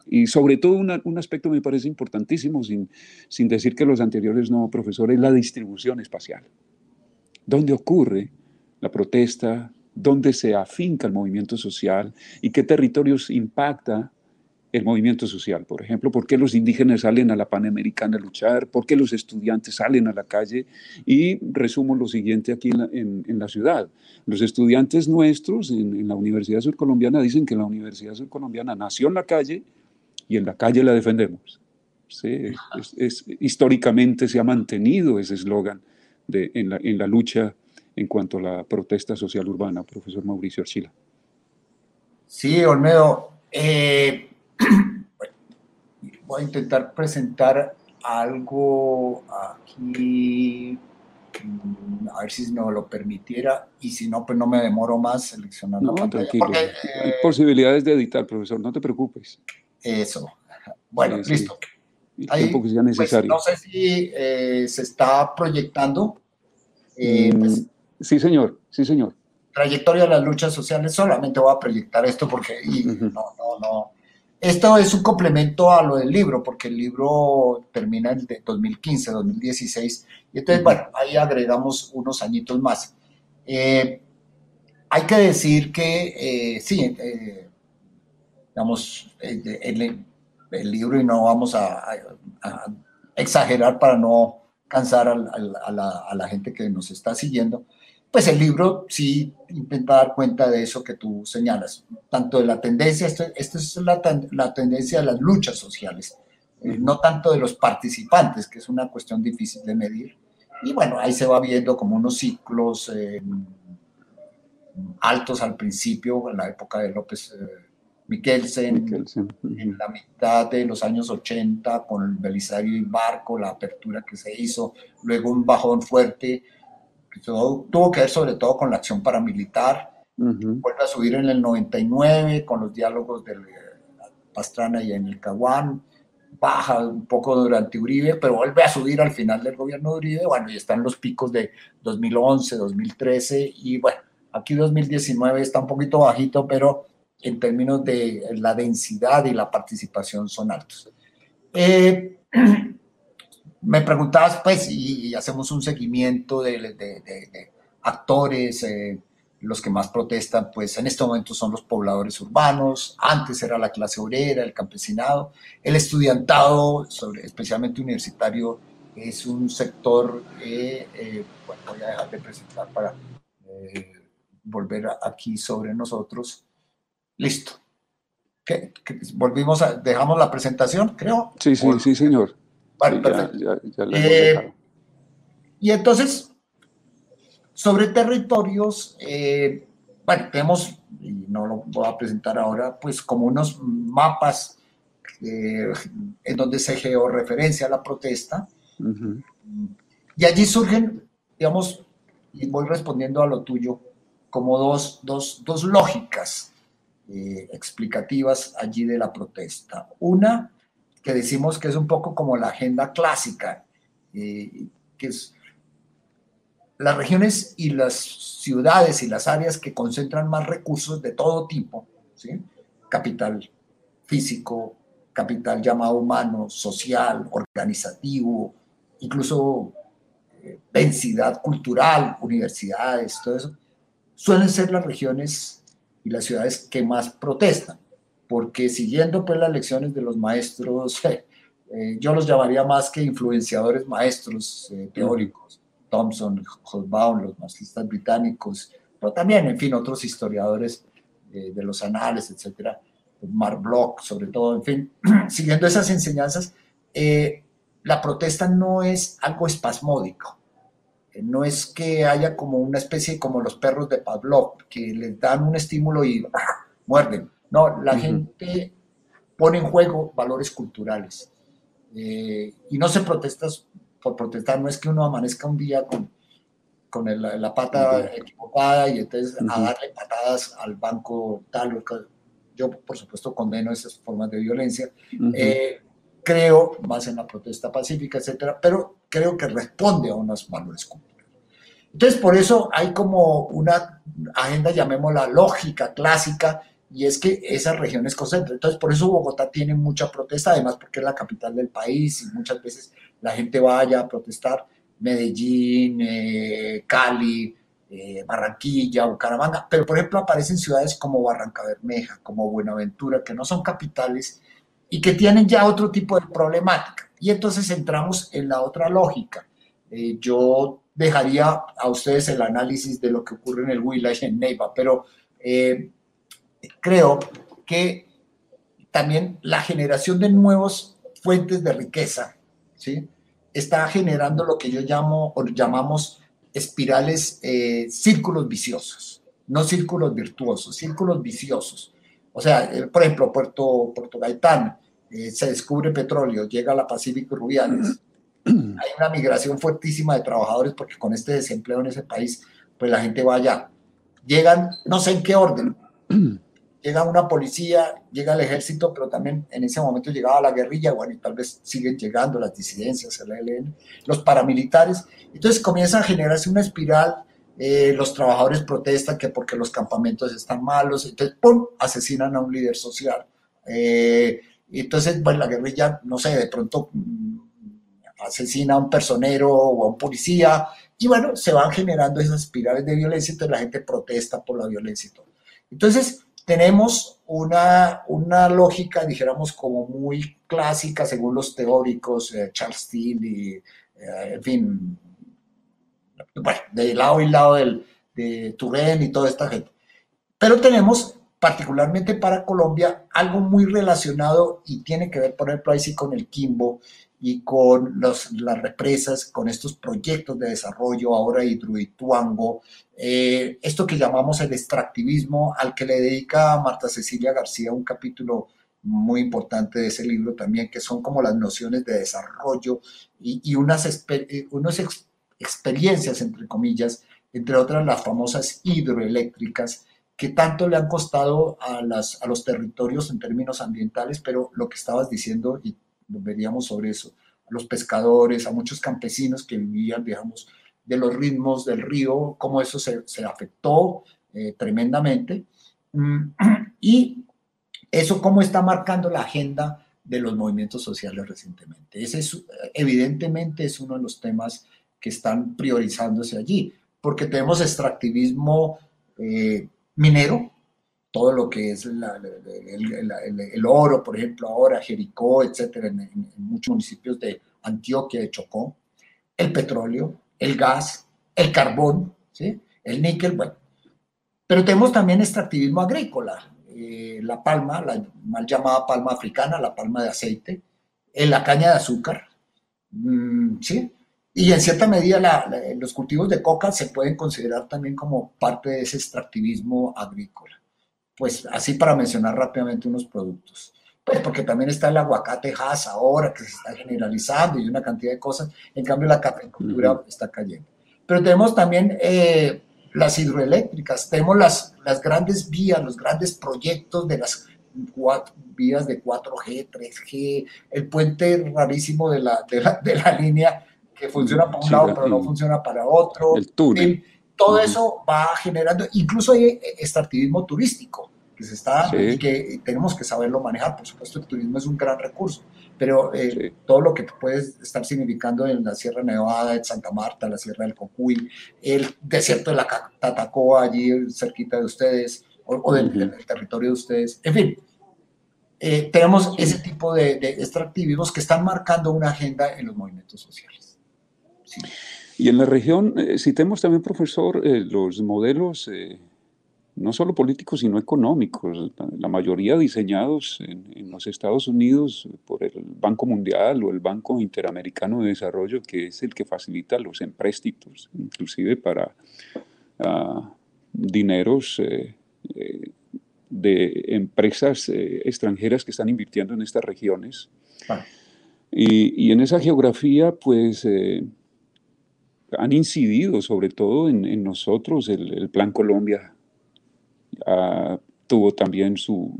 y, sobre todo un aspecto me parece importantísimo, sin, sin decir que los anteriores no, profesor, es la distribución espacial. ¿Dónde ocurre la protesta? ¿Dónde se afinca el movimiento social? ¿Y qué territorios impacta el movimiento social. Por ejemplo, por qué los indígenas salen a la Panamericana a luchar, por qué los estudiantes salen a la calle. Y resumo lo siguiente aquí en la, ciudad. Los estudiantes nuestros en, la Universidad Surcolombiana dicen que la Universidad Surcolombiana nació en la calle y en la calle la defendemos. es, históricamente se ha mantenido ese eslogan en la, en la lucha en cuanto a la protesta social urbana, profesor Mauricio Archila. Sí, Olmedo. Eh, voy a intentar presentar algo aquí, mm, a ver si nos lo permitiera, y si no, pues no me demoro más seleccionando. No, tranquilo. Hay posibilidades de editar, profesor, no te preocupes. Eso. Bueno, listo. Ahí, que sea pues, necesario. no sé si eh, se está proyectando. Eh, mm, pues, sí, señor, sí, señor trayectoria de las luchas sociales, solamente voy a proyectar esto porque no, no, no. Esto es un complemento a lo del libro, porque el libro termina en 2015, 2016, y entonces, bueno, ahí agregamos unos añitos más. Eh, hay que decir que, eh, sí, eh, digamos, el, libro, y no vamos a, exagerar para no cansar a la gente que nos está siguiendo, pues el libro sí intenta dar cuenta de eso que tú señalas, tanto de la tendencia, esto, es la, tendencia de las luchas sociales, eh, no tanto de los participantes, que es una cuestión difícil de medir. Y bueno, ahí se va viendo como unos ciclos eh, altos al principio, en la época de López eh, en la mitad de los años 80, con el Belisario y Barco, la apertura que se hizo, luego un bajón fuerte tuvo que ver sobre todo con la acción paramilitar. Vuelve a subir en el 99 con los diálogos de Pastrana y en el Caguán. Baja un poco durante Uribe, pero vuelve a subir al final del gobierno de Uribe. Bueno, y están los picos de 2011, 2013 y bueno, aquí 2019 está un poquito bajito, pero en términos de la densidad y la participación son altos. Eh, me preguntabas, pues, y, hacemos un seguimiento de, actores, eh, los que más protestan, pues en este momento son los pobladores urbanos, antes era la clase obrera, el campesinado, el estudiantado, sobre, especialmente universitario, es un sector, eh, bueno, voy a dejar de presentar para eh, volver aquí sobre nosotros. Listo. ¿Qué, volvimos a, dejamos la presentación, creo. Sí, sí, sí, señor. Eh, y entonces, sobre territorios, eh, bueno, tenemos, y no lo voy a presentar ahora, pues como unos mapas eh, en donde se georreferencia la protesta. Y allí surgen, digamos, y voy respondiendo a lo tuyo, como dos, dos, dos lógicas explicativas allí de la protesta. Una, que decimos que es un poco como la agenda clásica, que es las regiones y las ciudades y las áreas que concentran más recursos de todo tipo, ¿sí? capital físico, capital llamado humano, social, organizativo, incluso eh, densidad cultural, universidades, todo eso, suelen ser las regiones y las ciudades que más protestan porque siguiendo pues las lecciones de los maestros, eh, yo los llamaría más que influenciadores maestros eh, teóricos, Thompson, Hobsbawm, los marxistas británicos, pero también, en fin, otros historiadores eh, de los anales, etcétera, Mark Bloch, sobre todo, en fin, siguiendo esas enseñanzas, la protesta no es algo espasmódico, no es que haya como una especie como los perros de Pavlov, que les dan un estímulo y muerden no, la gente pone en juego valores culturales. Eh, y no se protesta por protestar, no es que uno amanezca un día con, con la pata equivocada y entonces a darle patadas al banco tal. Yo, por supuesto, condeno esas formas de violencia. Eh, creo más en la protesta pacífica, etcétera, pero creo que responde a unos valores culturales. Entonces, por eso hay como una agenda, llamémosla lógica, clásica, y es que esas regiones concentran. Entonces, por eso Bogotá tiene mucha protesta, además porque es la capital del país y muchas veces la gente vaya a protestar. Medellín, eh, Cali, eh, Barranquilla, Bucaramanga, pero por ejemplo aparecen ciudades como Barranca Bermeja, como Buenaventura, que no son capitales, y que tienen ya otro tipo de problemática. Y entonces entramos en la otra lógica. Eh, yo dejaría a ustedes el análisis de lo que ocurre en el Huila y en Neiva, pero eh, creo que también la generación de nuevas fuentes de riqueza, ¿sí? está generando lo que yo llamo o llamamos espirales, eh, círculos viciosos, no círculos virtuosos, círculos viciosos. O sea, eh, por ejemplo, Puerto, Puerto Gaitán, eh, se descubre petróleo, llega a la Pacífico Rubiales. Hay una migración fuertísima de trabajadores porque con este desempleo en ese país, pues la gente va allá. Llegan, no sé en qué orden, llega una policía, llega el ejército, pero también en ese momento llegaba la guerrilla, bueno, y tal vez siguen llegando las disidencias, el ELN, los paramilitares. Entonces comienza a generarse una espiral, eh, los trabajadores protestan que porque los campamentos están malos, entonces, ¡pum!, asesinan a un líder social. Eh, entonces, bueno, la guerrilla, no sé, de pronto mm, asesina a un personero o a un policía, y bueno, se van generando esas espirales de violencia, entonces la gente protesta por la violencia y todo. Entonces, tenemos una, una lógica, dijéramos, como muy clásica según los teóricos, eh, Charles Steele y, eh, en fin, bueno, de lado y lado del, de Turén y toda esta gente. Pero tenemos, particularmente para Colombia, algo muy relacionado y tiene que ver, por ejemplo, ahí sí con el Quimbo y con las represas, con estos proyectos de desarrollo, ahora Hidroituango, eh, esto que llamamos el extractivismo, al que le dedica Marta Cecilia García un capítulo muy importante de ese libro también, que son como las nociones de desarrollo y, unas, unas experiencias, entre comillas, entre otras las famosas hidroeléctricas, que tanto le han costado a, las, a los territorios en términos ambientales, pero lo que estabas diciendo, y veríamos sobre eso, a los pescadores, a muchos campesinos que vivían, digamos, de los ritmos del río, cómo eso se, se afectó eh, tremendamente. Mm, y eso cómo está marcando la agenda de los movimientos sociales recientemente. Ese es, evidentemente es uno de los temas que están priorizándose allí, porque tenemos extractivismo eh, minero, todo lo que es el, oro, por ejemplo, ahora Jericó, etcétera, en, muchos municipios de Antioquia, de Chocó, el petróleo, el gas, el carbón, el níquel, bueno. Pero tenemos también extractivismo agrícola, eh, la palma, la mal llamada palma africana, la palma de aceite, eh, la caña de azúcar, mm, ¿sí? Y en cierta medida los cultivos de coca se pueden considerar también como parte de ese extractivismo agrícola pues así para mencionar rápidamente unos productos. Pues porque también está el aguacate Hass ahora que se está generalizando y una cantidad de cosas. En cambio, la cafeicultura está cayendo. Pero tenemos también eh, las hidroeléctricas, tenemos las, las grandes vías, los grandes proyectos de las vías de 4G, 3G, el puente rarísimo de la, de la, línea que funciona para un lado pero no funciona para otro. El túnel todo eso va generando, incluso hay extractivismo turístico que se está y que tenemos que saberlo manejar. Por supuesto, el turismo es un gran recurso, pero eh, todo lo que puede estar significando en la Sierra Nevada, de Santa Marta, la Sierra del Cocuy, el desierto de la Tatacoa, allí cerquita de ustedes, o, del, territorio de ustedes, en fin. Eh, tenemos ese tipo de, de extractivismos que están marcando una agenda en los movimientos sociales. Sí. Y en la región, eh, citemos también, profesor, eh, los modelos eh, no solo políticos, sino económicos, la mayoría diseñados en, los Estados Unidos por el Banco Mundial o el Banco Interamericano de Desarrollo, que es el que facilita los empréstitos, inclusive para ah, dineros de empresas extranjeras que están invirtiendo en estas regiones. Y, y, en esa geografía, pues han incidido sobre todo en, nosotros. El, Plan Colombia ah, tuvo también su,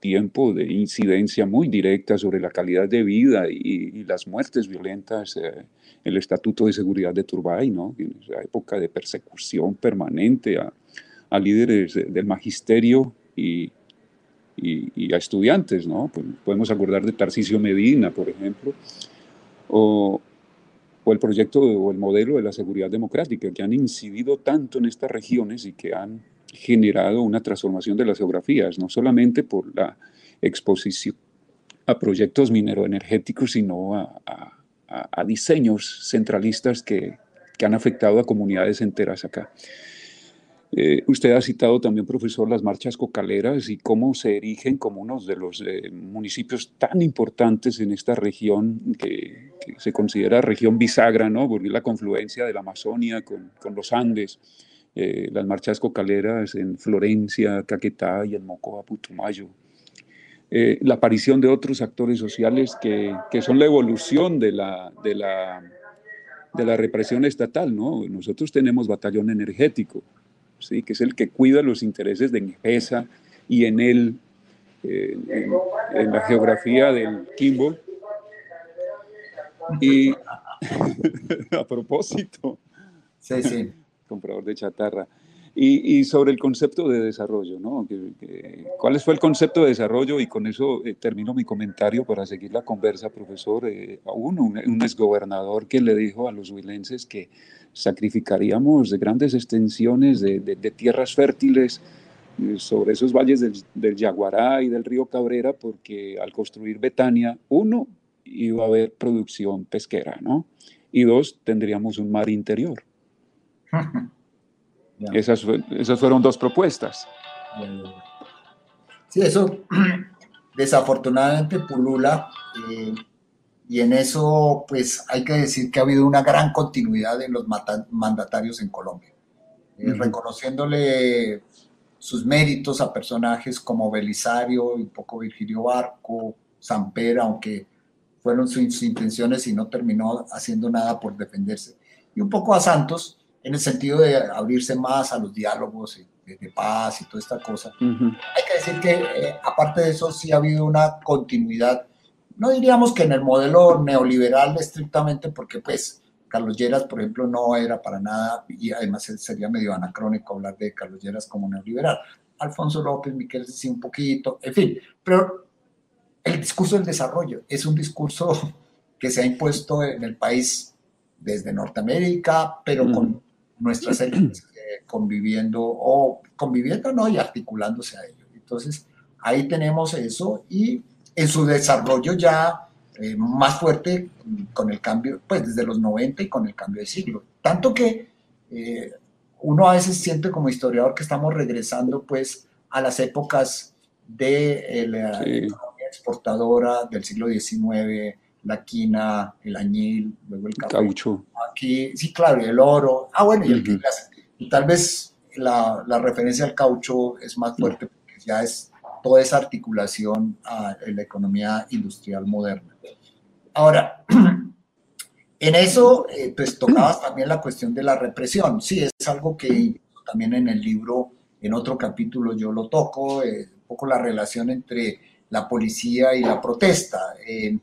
tiempo de incidencia muy directa sobre la calidad de vida y, las muertes violentas. Eh, el Estatuto de Seguridad de Turbay, ¿no? en esa época de persecución permanente a, líderes del magisterio y, a estudiantes. ¿no? Pues podemos acordar de Tarcisio Medina, por ejemplo. O, o el proyecto o el modelo de la seguridad democrática, que han incidido tanto en estas regiones y que han generado una transformación de las geografías, no solamente por la exposición, a proyectos mineroenergéticos, sino a, diseños centralistas que, que, han afectado a comunidades enteras acá. Eh, usted ha citado también, profesor, las marchas cocaleras y cómo se erigen como uno de los eh, municipios tan importantes en esta región que, se considera región bisagra, ¿no? Porque la confluencia de la Amazonia con, los Andes. Eh, las marchas cocaleras en Florencia, Caquetá y en Mocoa, Putumayo. la aparición de otros actores sociales que, que son la evolución de la, de la, de la represión estatal, ¿no? Nosotros tenemos batallón energético, que es el que cuida los intereses de Ingesa y en él, eh, en, la geografía del Kimbo. Y a propósito, sí, sí. comprador de chatarra. Y, sobre el concepto de desarrollo, ¿no? ¿Cuál fue el concepto de desarrollo? Y con eso eh, termino mi comentario para seguir la conversa, profesor. Eh, a uno, un, un exgobernador que le dijo a los huilenses que sacrificaríamos grandes extensiones de, tierras fértiles eh, sobre esos valles del, del, Yaguará y del río Cabrera, porque al construir Betania, uno, iba a haber producción pesquera, ¿no? Y dos, tendríamos un mar interior. esas, esas fueron dos propuestas. Sí, eso desafortunadamente pulula. Eh, y en eso, pues hay que decir que ha habido una gran continuidad en los mandatarios en Colombia, eh, reconociéndole sus méritos a personajes como Belisario y poco Virgilio Barco, Samper, aunque fueron sus intenciones y no terminó haciendo nada por defenderse, y un poco a Santos, en el sentido de abrirse más a los diálogos de, paz y toda esta cosa. Hay que decir que, eh, aparte de eso, sí ha habido una continuidad no diríamos que en el modelo neoliberal estrictamente, porque pues Carlos Lleras, por ejemplo, no era para nada, y además sería medio anacrónico hablar de Carlos Lleras como neoliberal. Alfonso López, Miquel sí un poquito, en fin, pero el discurso del desarrollo es un discurso que se ha impuesto en el país desde Norteamérica, pero con nuestras élites eh, conviviendo o conviviendo, no, y articulándose a ello. Entonces, ahí tenemos eso y en su desarrollo ya eh, más fuerte con el cambio, pues desde los 90 y con el cambio de siglo. Tanto que eh, uno a veces siente como historiador que estamos regresando pues a las épocas de eh, la economía exportadora del siglo XIX, la quina, el añil, luego el caucho. Aquí, sí, claro, y el oro. Ah, bueno, y, el, y tal vez la, la, referencia al caucho es más fuerte porque ya es toda esa articulación a la economía industrial moderna. Ahora, en eso, eh, pues tocabas también la cuestión de la represión. Sí, es algo que también en el libro, en otro capítulo yo lo toco, eh, un poco la relación entre la policía y la protesta. Eh,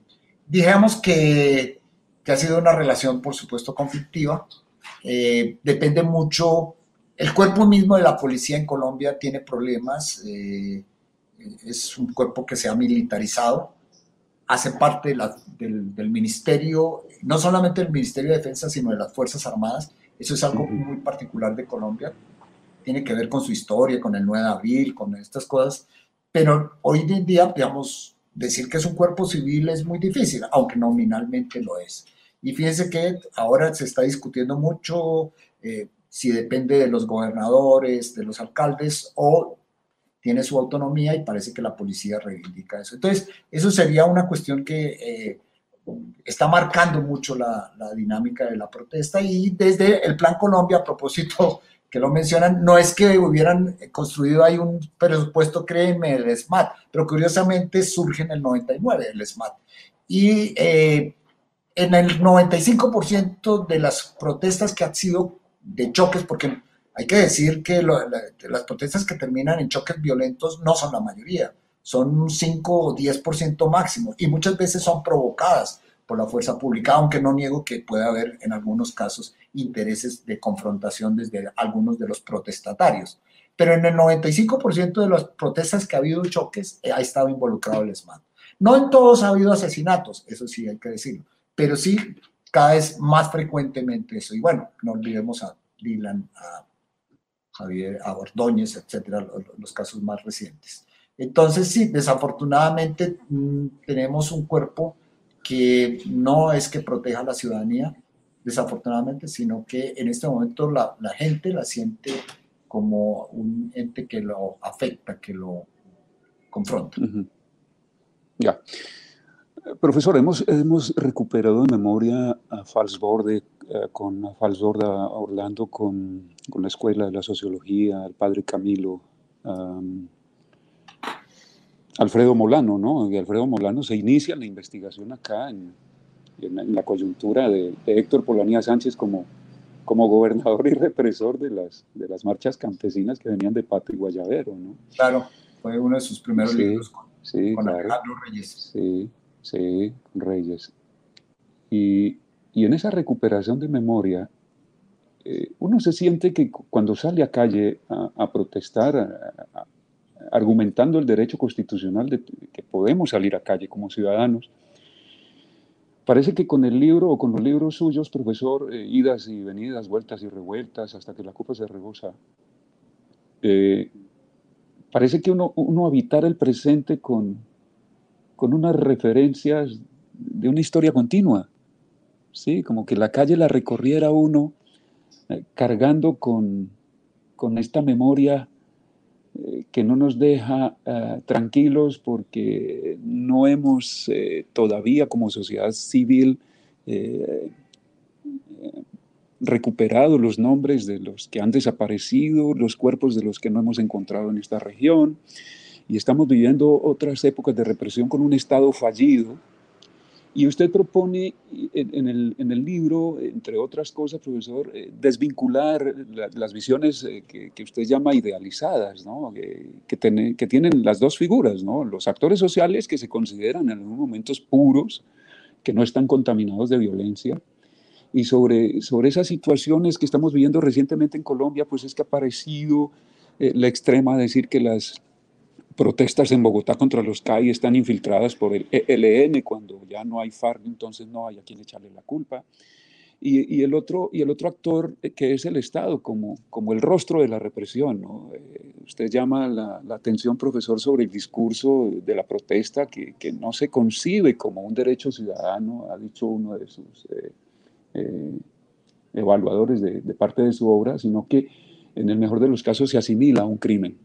digamos que, que, ha sido una relación, por supuesto, conflictiva. depende mucho, el cuerpo mismo de la policía en Colombia tiene problemas es un cuerpo que se ha militarizado, hace parte del, ministerio, no solamente del Ministerio de Defensa, sino de las Fuerzas Armadas. Eso es algo muy particular de Colombia. Tiene que ver con su historia, con el 9 de abril, con estas cosas. Pero hoy en día, digamos, decir que es un cuerpo civil es muy difícil, aunque nominalmente lo es. Y fíjense que ahora se está discutiendo mucho eh, si depende de los gobernadores, de los alcaldes o tiene su autonomía y parece que la policía reivindica eso. Entonces, eso sería una cuestión que eh, está marcando mucho la, dinámica de la protesta y desde el Plan Colombia, a propósito que lo mencionan, no es que hubieran construido ahí un presupuesto, créeme, el SMAT, pero curiosamente surge en el 99 el SMAT. Y eh, en el 95% de las protestas que han sido de choques, porque hay que decir que las protestas que terminan en choques violentos no son la mayoría, son un 5 o 10% máximo y muchas veces son provocadas por la fuerza pública, aunque no niego que puede haber en algunos casos intereses de confrontación desde algunos de los protestatarios. Pero en el 95% de las protestas que ha habido choques eh, ha estado involucrado el SMAT. No en todos ha habido asesinatos, eso sí hay que decirlo, pero sí cada vez más frecuentemente eso. Y bueno, no olvidemos a Dylan, a Javier, a Ordóñez, etcétera, los, casos más recientes. Entonces, sí, desafortunadamente mm, tenemos un cuerpo que no es que proteja a la ciudadanía, desafortunadamente, sino que en este momento la, la gente la siente como un ente que lo afecta, que lo confronta. Ya. Profesor, hemos, hemos recuperado en memoria a Falsborde, eh, con a Falsborde Orlando, con, con, la Escuela de la Sociología, al padre Camilo, Alfredo Molano, ¿no? Y Alfredo Molano se inicia la investigación acá en, en, la coyuntura de, Héctor Polanía Sánchez como, como gobernador y represor de las, de las marchas campesinas que venían de Pato y Guayavero, ¿no? Claro, fue uno de sus primeros libros con, sí, con Alejandro Reyes. Sí, sí, Reyes. Y, y en esa recuperación de memoria, eh, uno se siente que cuando sale a calle a, protestar, argumentando el derecho constitucional de que podemos salir a calle como ciudadanos, parece que con el libro o con los libros suyos, profesor, eh, idas y venidas, vueltas y revueltas, hasta que la copa se rebosa, eh, parece que uno, uno habitar el presente con, con unas referencias de una historia continua, ¿sí? Como que la calle la recorriera uno eh, cargando con, con, esta memoria eh, que no nos deja eh, tranquilos porque no hemos todavía como sociedad civil recuperado los nombres de los que han desaparecido, los cuerpos de los que no hemos encontrado en esta región, y estamos viviendo otras épocas de represión con un Estado fallido. Y usted propone en, el, en el, libro, entre otras cosas, profesor, eh, desvincular las visiones eh, que, que, usted llama idealizadas, ¿no? que, que, tienen las dos figuras, ¿no? los actores sociales que se consideran en algunos momentos puros, que no están contaminados de violencia, y sobre, sobre esas situaciones que estamos viviendo recientemente en Colombia, pues es que ha aparecido eh, la extrema decir que las protestas en Bogotá contra los CAI están infiltradas por el ELN, cuando ya no hay FARC, entonces no hay a quien echarle la culpa. Y, el, otro, y el otro actor eh, que es el Estado, como, como el rostro de la represión. ¿no? Eh, usted llama la, la, atención, profesor, sobre el discurso de la protesta, que, que, no se concibe como un derecho ciudadano, ha dicho uno de sus eh, evaluadores de, parte de su obra, sino que en el mejor de los casos se asimila a un crimen.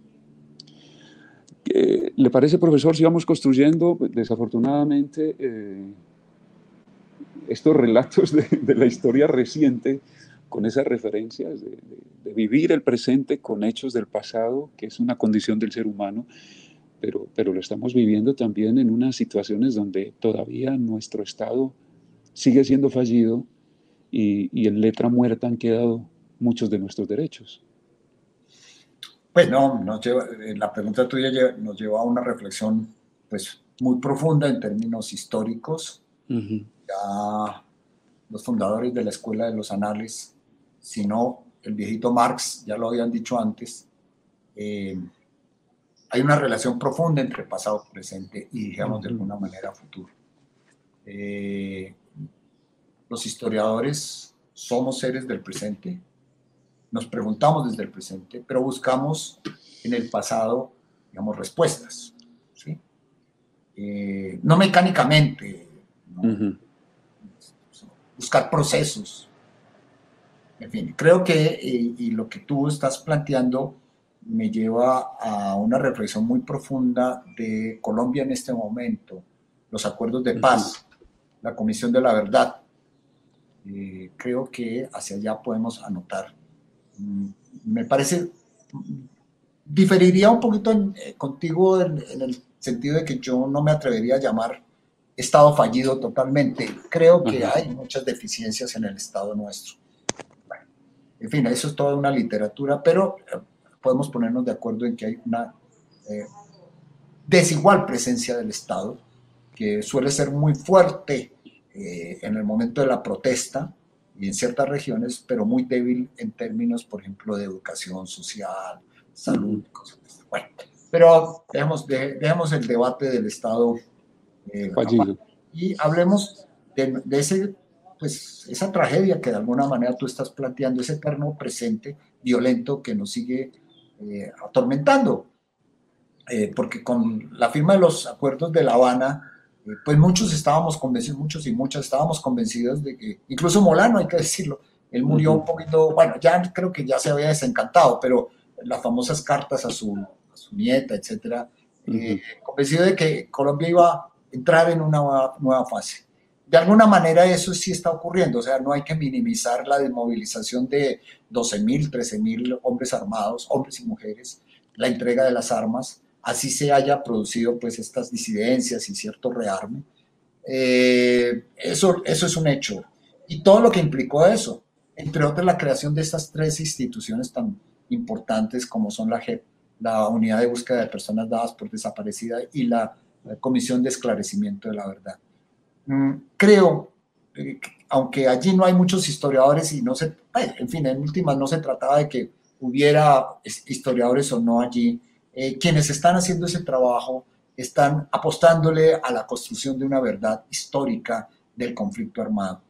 ¿Le parece, profesor, si vamos construyendo, desafortunadamente, eh, estos relatos de, la historia reciente con esas referencias de, vivir el presente con hechos del pasado, que es una condición del ser humano, pero, pero lo estamos viviendo también en unas situaciones donde todavía nuestro Estado sigue siendo fallido y, en letra muerta han quedado muchos de nuestros derechos. Pues no, eh, la pregunta tuya nos lleva a una reflexión pues, muy profunda en términos históricos. Ya los fundadores de la Escuela de los Anales, si no el viejito Marx, ya lo habían dicho antes, eh, hay una relación profunda entre pasado, presente y, digamos, de alguna manera futuro. Eh, los historiadores somos seres del presente, nos preguntamos desde el presente, pero buscamos en el pasado, digamos, respuestas. ¿sí? Eh, no mecánicamente, buscar procesos. En fin, creo que, y lo que tú estás planteando me lleva a una reflexión muy profunda de Colombia en este momento, los acuerdos de paz, la Comisión de la Verdad, eh, creo que hacia allá podemos anotar. Mm, me parece, diferiría un poquito eh, contigo en, el sentido de que yo no me atrevería a llamar Estado fallido totalmente. Creo que hay muchas deficiencias en el Estado nuestro. en fin, eso es toda una literatura, pero eh, podemos ponernos de acuerdo en que hay una desigual presencia del Estado, que suele ser muy fuerte eh, en el momento de la protesta y en ciertas regiones, pero muy débil en términos, por ejemplo, de educación social, salud, cosas Bueno, pero dejemos, dejemos el debate del Estado eh, y hablemos de, ese, pues, esa tragedia que de alguna manera tú estás planteando, ese eterno presente violento que nos sigue eh, atormentando. eh, porque con la firma de los acuerdos de La Habana, pues muchos estábamos convencidos, muchos y muchas estábamos convencidos de que, incluso Molano, hay que decirlo, él murió un poquito, bueno, ya creo que ya se había desencantado, pero las famosas cartas a su, su nieta, etcétera, eh, convencido de que Colombia iba a entrar en una nueva, fase. De alguna manera eso sí está ocurriendo, o sea, no hay que minimizar la desmovilización de 12.000, 13.000 hombres armados, hombres y mujeres, la entrega de las armas, así se haya producido pues estas disidencias y cierto rearme. Eh, eso, eso es un hecho. Y todo lo que implicó eso, entre otras la creación de estas tres instituciones tan importantes como son la JEP, la Unidad de Búsqueda de Personas Dadas por Desaparecida y la, Comisión de Esclarecimiento de la Verdad. Mm, creo, eh, aunque allí no hay muchos historiadores y no se, en fin, en últimas no se trataba de que hubiera historiadores o no allí, eh, quienes están haciendo ese trabajo están apostándole a la construcción de una verdad histórica del conflicto armado.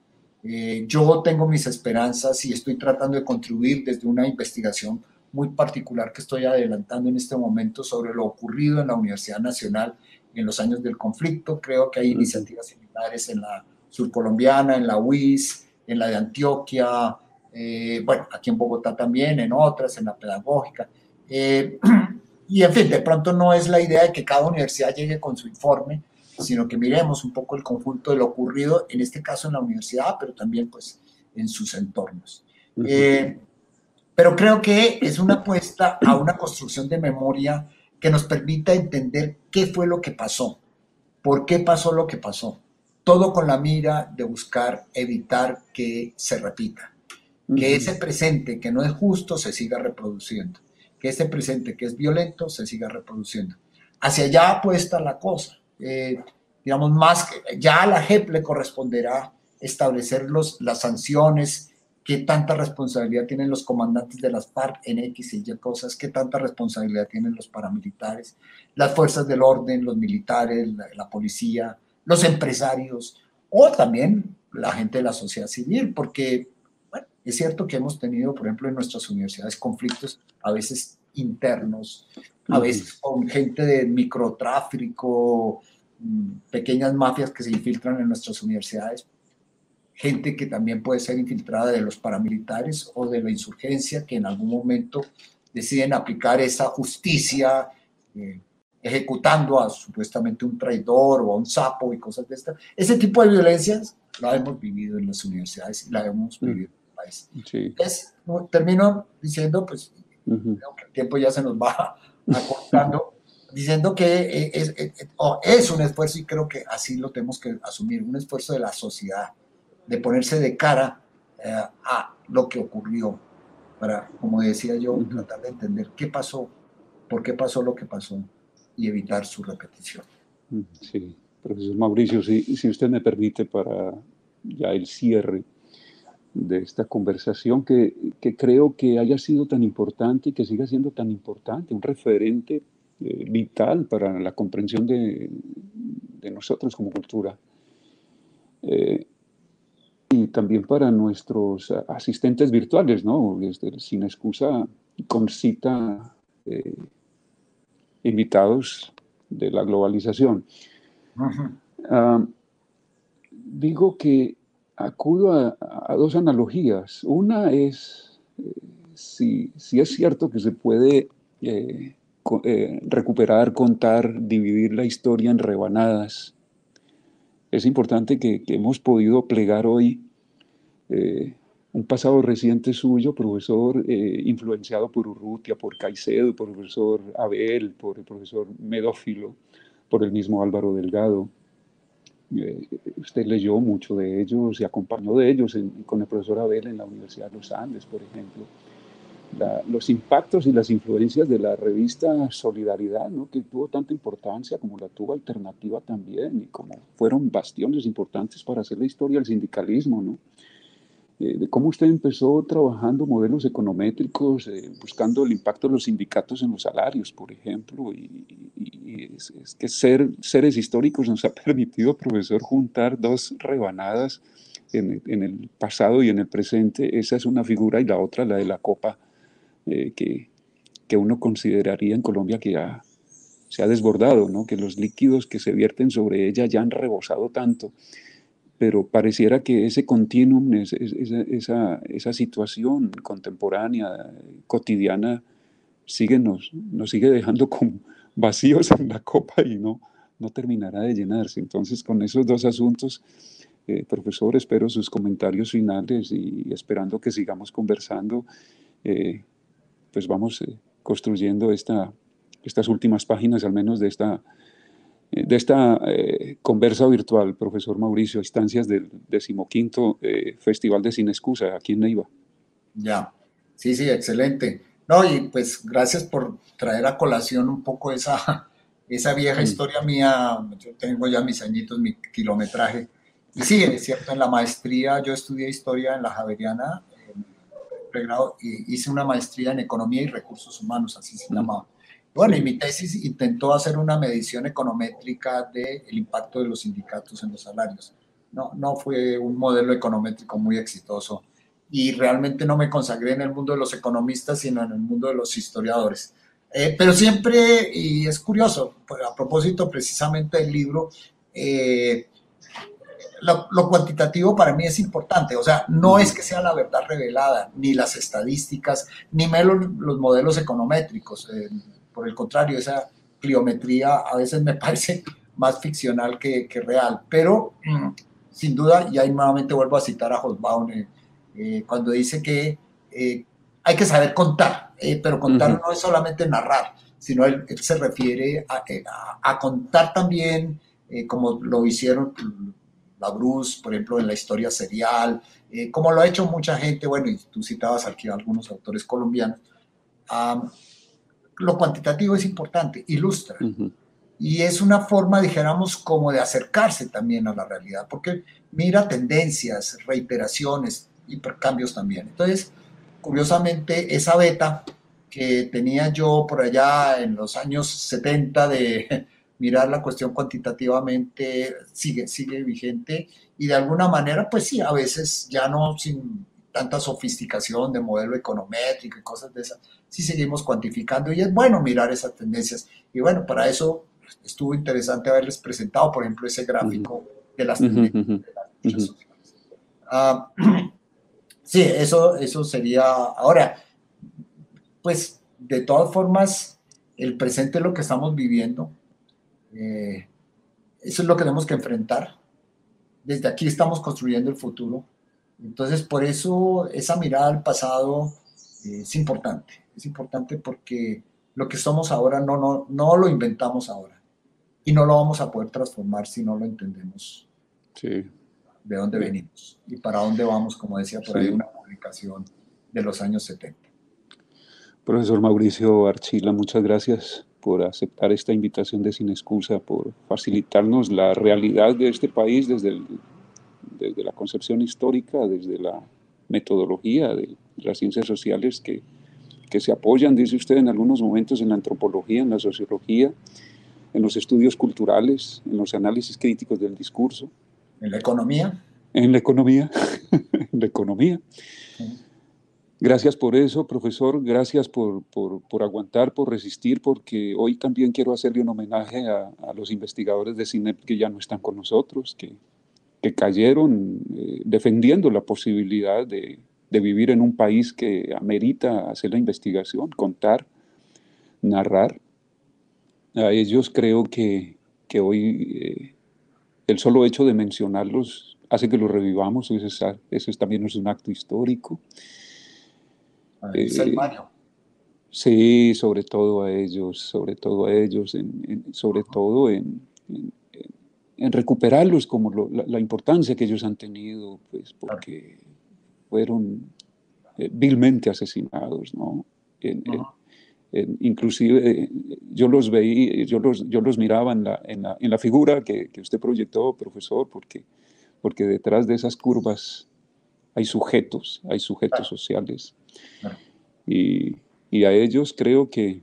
Eh, yo tengo mis esperanzas y estoy tratando de contribuir desde una investigación muy particular que estoy adelantando en este momento sobre lo ocurrido en la Universidad Nacional en los años del conflicto. Creo que hay iniciativas similares en la surcolombiana, en la UIS, en la de Antioquia, eh, bueno, aquí en Bogotá también, en otras, en la pedagógica. Eh, y en fin, de pronto no es la idea de que cada universidad llegue con su informe, sino que miremos un poco el conjunto de lo ocurrido, en este caso en la universidad, pero también pues en sus entornos. Pero creo que es una apuesta a una construcción de memoria que nos permita entender qué fue lo que pasó, por qué pasó lo que pasó. Todo con la mira de buscar evitar que se repita, que ese presente que no es justo se siga reproduciendo, que ese presente que es violento se siga reproduciendo. Hacia allá apuesta la cosa. Eh, digamos, más que ya a la JEP le corresponderá establecer los, las sanciones qué tanta responsabilidad tienen los comandantes de las FARC en X y Y cosas, qué tanta responsabilidad tienen los paramilitares, las fuerzas del orden, los militares, la, policía, los empresarios o también la gente de la sociedad civil, porque es cierto que hemos tenido, por ejemplo, en nuestras universidades conflictos a veces internos, a veces con gente de microtráfico, mm, pequeñas mafias que se infiltran en nuestras universidades, gente que también puede ser infiltrada de los paramilitares o de la insurgencia, que en algún momento deciden aplicar esa justicia, eh, ejecutando a supuestamente un traidor o a un sapo y cosas de estas. Ese tipo de violencias la hemos vivido en las universidades y la hemos mm. vivido Es, termino diciendo, pues, el tiempo ya se nos va acortando, diciendo que eh, es, es, es un esfuerzo y creo que así lo tenemos que asumir, un esfuerzo de la sociedad de ponerse de cara eh, a lo que ocurrió, para, como decía yo, tratar de entender qué pasó, por qué pasó lo que pasó y evitar su repetición. Sí, profesor Mauricio, si, si usted me permite para ya el cierre de esta conversación que, que, creo que haya sido tan importante y que siga siendo tan importante, un referente eh, vital para la comprensión de, de nosotros como cultura. Eh, y también para nuestros asistentes virtuales, ¿no? Desde Sin Excusa con cita eh, invitados de la globalización. Ah, digo que acudo a, dos analogías. Una es eh, si, es cierto que se puede eh, recuperar, contar, dividir la historia en rebanadas es importante que, hemos podido plegar hoy eh, un pasado reciente suyo, profesor eh, influenciado por Urrutia, por Caicedo, por el profesor Abel, por el profesor Medófilo, por el mismo Álvaro Delgado. Eh, usted leyó mucho de ellos y acompañó de ellos con el profesor Abel en la Universidad de los Andes, por ejemplo los impactos y las influencias de la revista Solidaridad, ¿no? que tuvo tanta importancia como la tuvo Alternativa también, y como fueron bastiones importantes para hacer la historia del sindicalismo, ¿no? Eh, de cómo usted empezó trabajando modelos econométricos, eh, buscando el impacto de los sindicatos en los salarios, por ejemplo, y, es, que ser, seres históricos nos ha permitido, profesor, juntar dos rebanadas en, en, el pasado y en el presente. Esa es una figura y la otra, la de la Copa eh, que, que, uno consideraría en Colombia que ha, se ha desbordado, ¿no? que los líquidos que se vierten sobre ella ya han rebosado tanto, pero pareciera que ese continuum, esa, esa, situación contemporánea, cotidiana, sigue, nos, nos sigue dejando como vacíos en la copa y no, no terminará de llenarse. Entonces, con esos dos asuntos, eh, profesor, espero sus comentarios finales y esperando que sigamos conversando, eh, pues vamos eh, construyendo esta, estas últimas páginas, al menos de esta, de esta conversa virtual, profesor Mauricio, instancias del decimoquinto Festival de Sin Excusa aquí en Neiva. Ya, sí, sí, excelente. No, y pues gracias por traer a colación un poco esa, esa vieja mm. historia mía. Yo tengo ya mis añitos, mi kilometraje. Y sí, es cierto, en la maestría, yo estudié historia en la Javeriana, pregrado, y hice una maestría en economía y recursos humanos, así se mm. llamaba. Bueno, y mi tesis intentó hacer una medición econométrica del impacto de los sindicatos en los salarios. No, no fue un modelo econométrico muy exitoso y realmente no me consagré en el mundo de los economistas, sino en el mundo de los historiadores. Eh, pero siempre, y es curioso, pues, a propósito precisamente del libro, eh, lo, cuantitativo para mí es importante, o sea, no es que sea la verdad revelada, ni las estadísticas, ni los modelos econométricos, eh, por el contrario, esa pliometría a veces me parece más ficcional que, que real, pero mm, sin duda, y ahí nuevamente vuelvo a citar a Hosbaum, eh, cuando dice que eh, hay que saber contar, eh, pero contar no es solamente narrar, sino él, se refiere a, contar también, como lo hicieron la Bruce, por ejemplo, en la historia serial, como lo ha hecho mucha gente, bueno, y tú citabas aquí a algunos autores colombianos, lo cuantitativo es importante, ilustra. Y es una forma, dijéramos, como de acercarse también a la realidad, porque mira tendencias, reiteraciones, hipercambios también. Entonces, curiosamente, esa beta que tenía yo por allá en los años 70 de mirar la cuestión cuantitativamente sigue, sigue vigente y de alguna manera, pues sí, a veces ya no sin tanta sofisticación de modelo econométrico y cosas de esas, sí seguimos cuantificando y es bueno mirar esas tendencias. Y bueno, para eso estuvo interesante haberles presentado, por ejemplo, ese gráfico de las tendencias Sí, eso, eso sería. Ahora, pues de todas formas, el presente es lo que estamos viviendo. Eh, eso es lo que tenemos que enfrentar. Desde aquí estamos construyendo el futuro. Entonces, por eso esa mirada al pasado eh, es importante. Es importante porque lo que somos ahora no, no, no lo inventamos ahora. Y no lo vamos a poder transformar si no lo entendemos. Sí de dónde venimos y para dónde vamos, como decía por ahí una publicación de los años 70. Profesor Mauricio Archila, muchas gracias por aceptar esta invitación de Sin Excusa, por facilitarnos la realidad de este país desde, desde la concepción histórica, desde la metodología de las ciencias sociales que, que se apoyan, dice usted, en algunos momentos en la antropología, en la sociología, en los estudios culturales, en los análisis críticos del discurso, ¿En la economía? En la economía, en la economía. Gracias por eso, profesor. Gracias por, por, aguantar, por resistir, porque hoy también quiero hacerle un homenaje a, los investigadores de CINEP que ya no están con nosotros, que, que cayeron eh, defendiendo la posibilidad de, de, vivir en un país que amerita hacer la investigación, contar, narrar. A ellos creo que, que hoy eh, el solo hecho de mencionarlos hace que los revivamos, eso, eso también es un acto histórico. Eh, sí, sobre todo a ellos, sobre todo a ellos, sobre todo en, recuperarlos como la, importancia que ellos han tenido, pues porque fueron eh, vilmente asesinados, ¿no? inclusive yo los veía, yo los, yo los miraba en la, en la, en la figura que, que, usted proyectó, profesor, porque, porque detrás de esas curvas hay sujetos, hay sujetos sociales. Y, y, a ellos creo que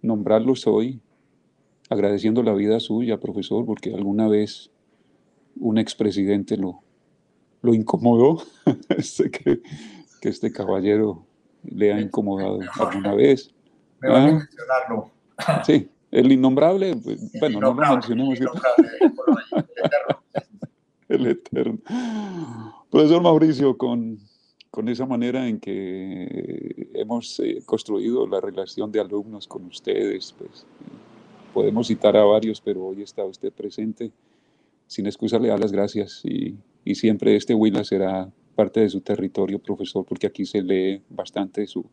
nombrarlos hoy, agradeciendo la vida suya, profesor, porque alguna vez un expresidente lo, lo incomodó, este, que, que este caballero le ha incomodado alguna vez. Me van a ah. mencionarlo. Sí, El innombrable, pues, bueno, no lo mencionemos. El eterno. Profesor Mauricio, con, con esa manera en que hemos eh, construido la relación de alumnos con ustedes, pues podemos citar a varios, pero hoy está usted presente. Sin excusa le da las gracias y, siempre este Huila será parte de su territorio, profesor, porque aquí se lee bastante su,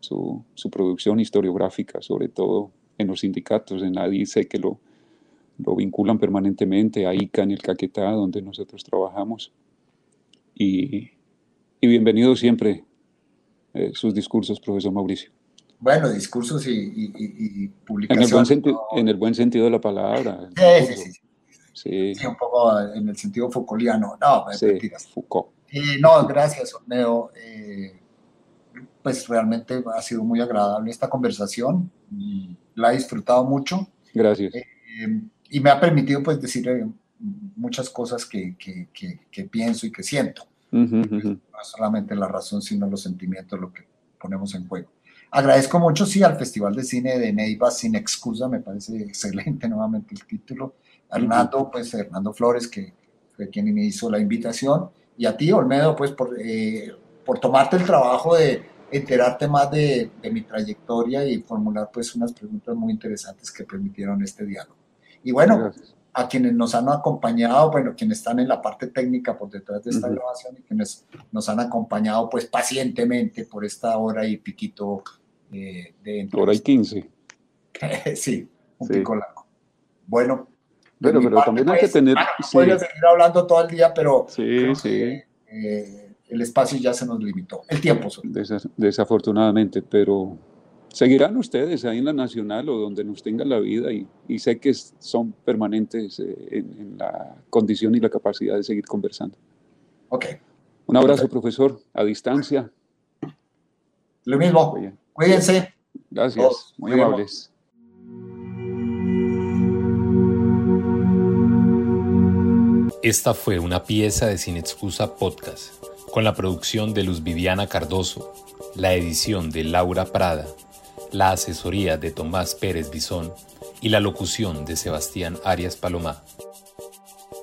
su, su producción historiográfica, sobre todo en los sindicatos, en la sé que lo, lo vinculan permanentemente a ICA en el Caquetá, donde nosotros trabajamos. Y, y bienvenido siempre eh, sus discursos, profesor Mauricio. Bueno, discursos y, y, publicaciones. En el, buen sentido, en el buen sentido de la palabra. Sí, sí, sí, sí. un poco en el sentido Foucaultiano. No, sí, Foucault. no, gracias, Orneo. Eh, pues realmente ha sido muy agradable esta conversación. Y la he disfrutado mucho. Gracias. Eh, y me ha permitido pues decir muchas cosas que, que, que, pienso y que siento. No solamente la razón, sino los sentimientos, lo que ponemos en juego. Agradezco mucho, sí, al Festival de Cine de Neiva Sin Excusa, me parece excelente nuevamente el título. Hernando, pues Hernando Flores, que fue quien me hizo la invitación, y a ti, Olmedo, pues por, eh, por tomarte el trabajo de, enterarte más de, mi trayectoria y formular pues unas preguntas muy interesantes que permitieron este diálogo. Y bueno, a quienes nos han acompañado, bueno, quienes están en la parte técnica por detrás de esta grabación y quienes nos han acompañado pues pacientemente por esta hora y piquito eh, de Hora y quince. sí, un pico largo. Bueno. Pero, pero también hay que pues, tener... Bueno, seguir hablando todo el día, pero... Sí, sí. eh, el espacio ya se nos limitó, el tiempo. desafortunadamente, pero seguirán ustedes ahí en la Nacional o donde nos tengan la vida y, sé que son permanentes eh, en, la condición y la capacidad de seguir conversando. Ok. Un abrazo, profesor, a distancia. Lo mismo. Cuídense. Gracias, muy amables. Esta fue una pieza de Sin Excusa Podcast con la producción de Luz Viviana Cardoso, la edición de Laura Prada, la asesoría de Tomás Pérez Bisón y la locución de Sebastián Arias Palomá.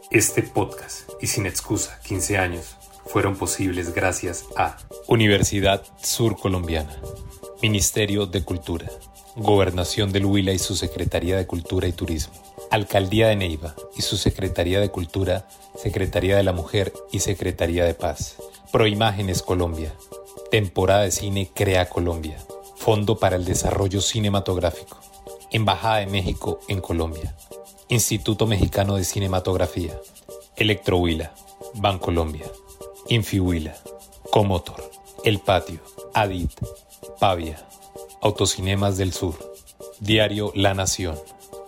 Este podcast y sin excusa 15 años fueron posibles gracias a Universidad Sur Colombiana, Ministerio de Cultura, Gobernación del Huila y su Secretaría de Cultura y Turismo, Alcaldía de Neiva y su Secretaría de Cultura, Secretaría de la Mujer y Secretaría de Paz. Proimágenes Colombia. Temporada de cine Crea Colombia. Fondo para el Desarrollo Cinematográfico. Embajada de México en Colombia. Instituto Mexicano de Cinematografía. Electrohuila. Bancolombia. Infihuila. Comotor. El Patio. Adit. Pavia. Autocinemas del Sur. Diario La Nación.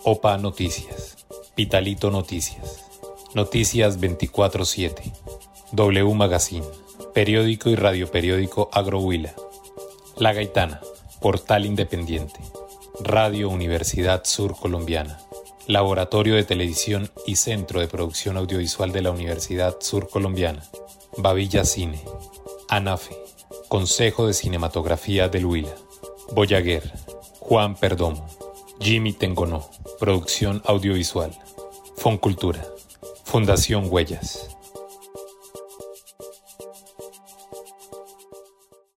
OPA Noticias. Pitalito Noticias. Noticias 24-7. W Magazine periódico y radioperiódico Agrohuila. La Gaitana, portal independiente. Radio Universidad Sur Colombiana. Laboratorio de Televisión y Centro de Producción Audiovisual de la Universidad Sur Colombiana. Babilla Cine. ANAFE. Consejo de Cinematografía del Huila. Boyaguer. Juan Perdomo. Jimmy Tengonó. Producción audiovisual. Foncultura. Fundación Huellas.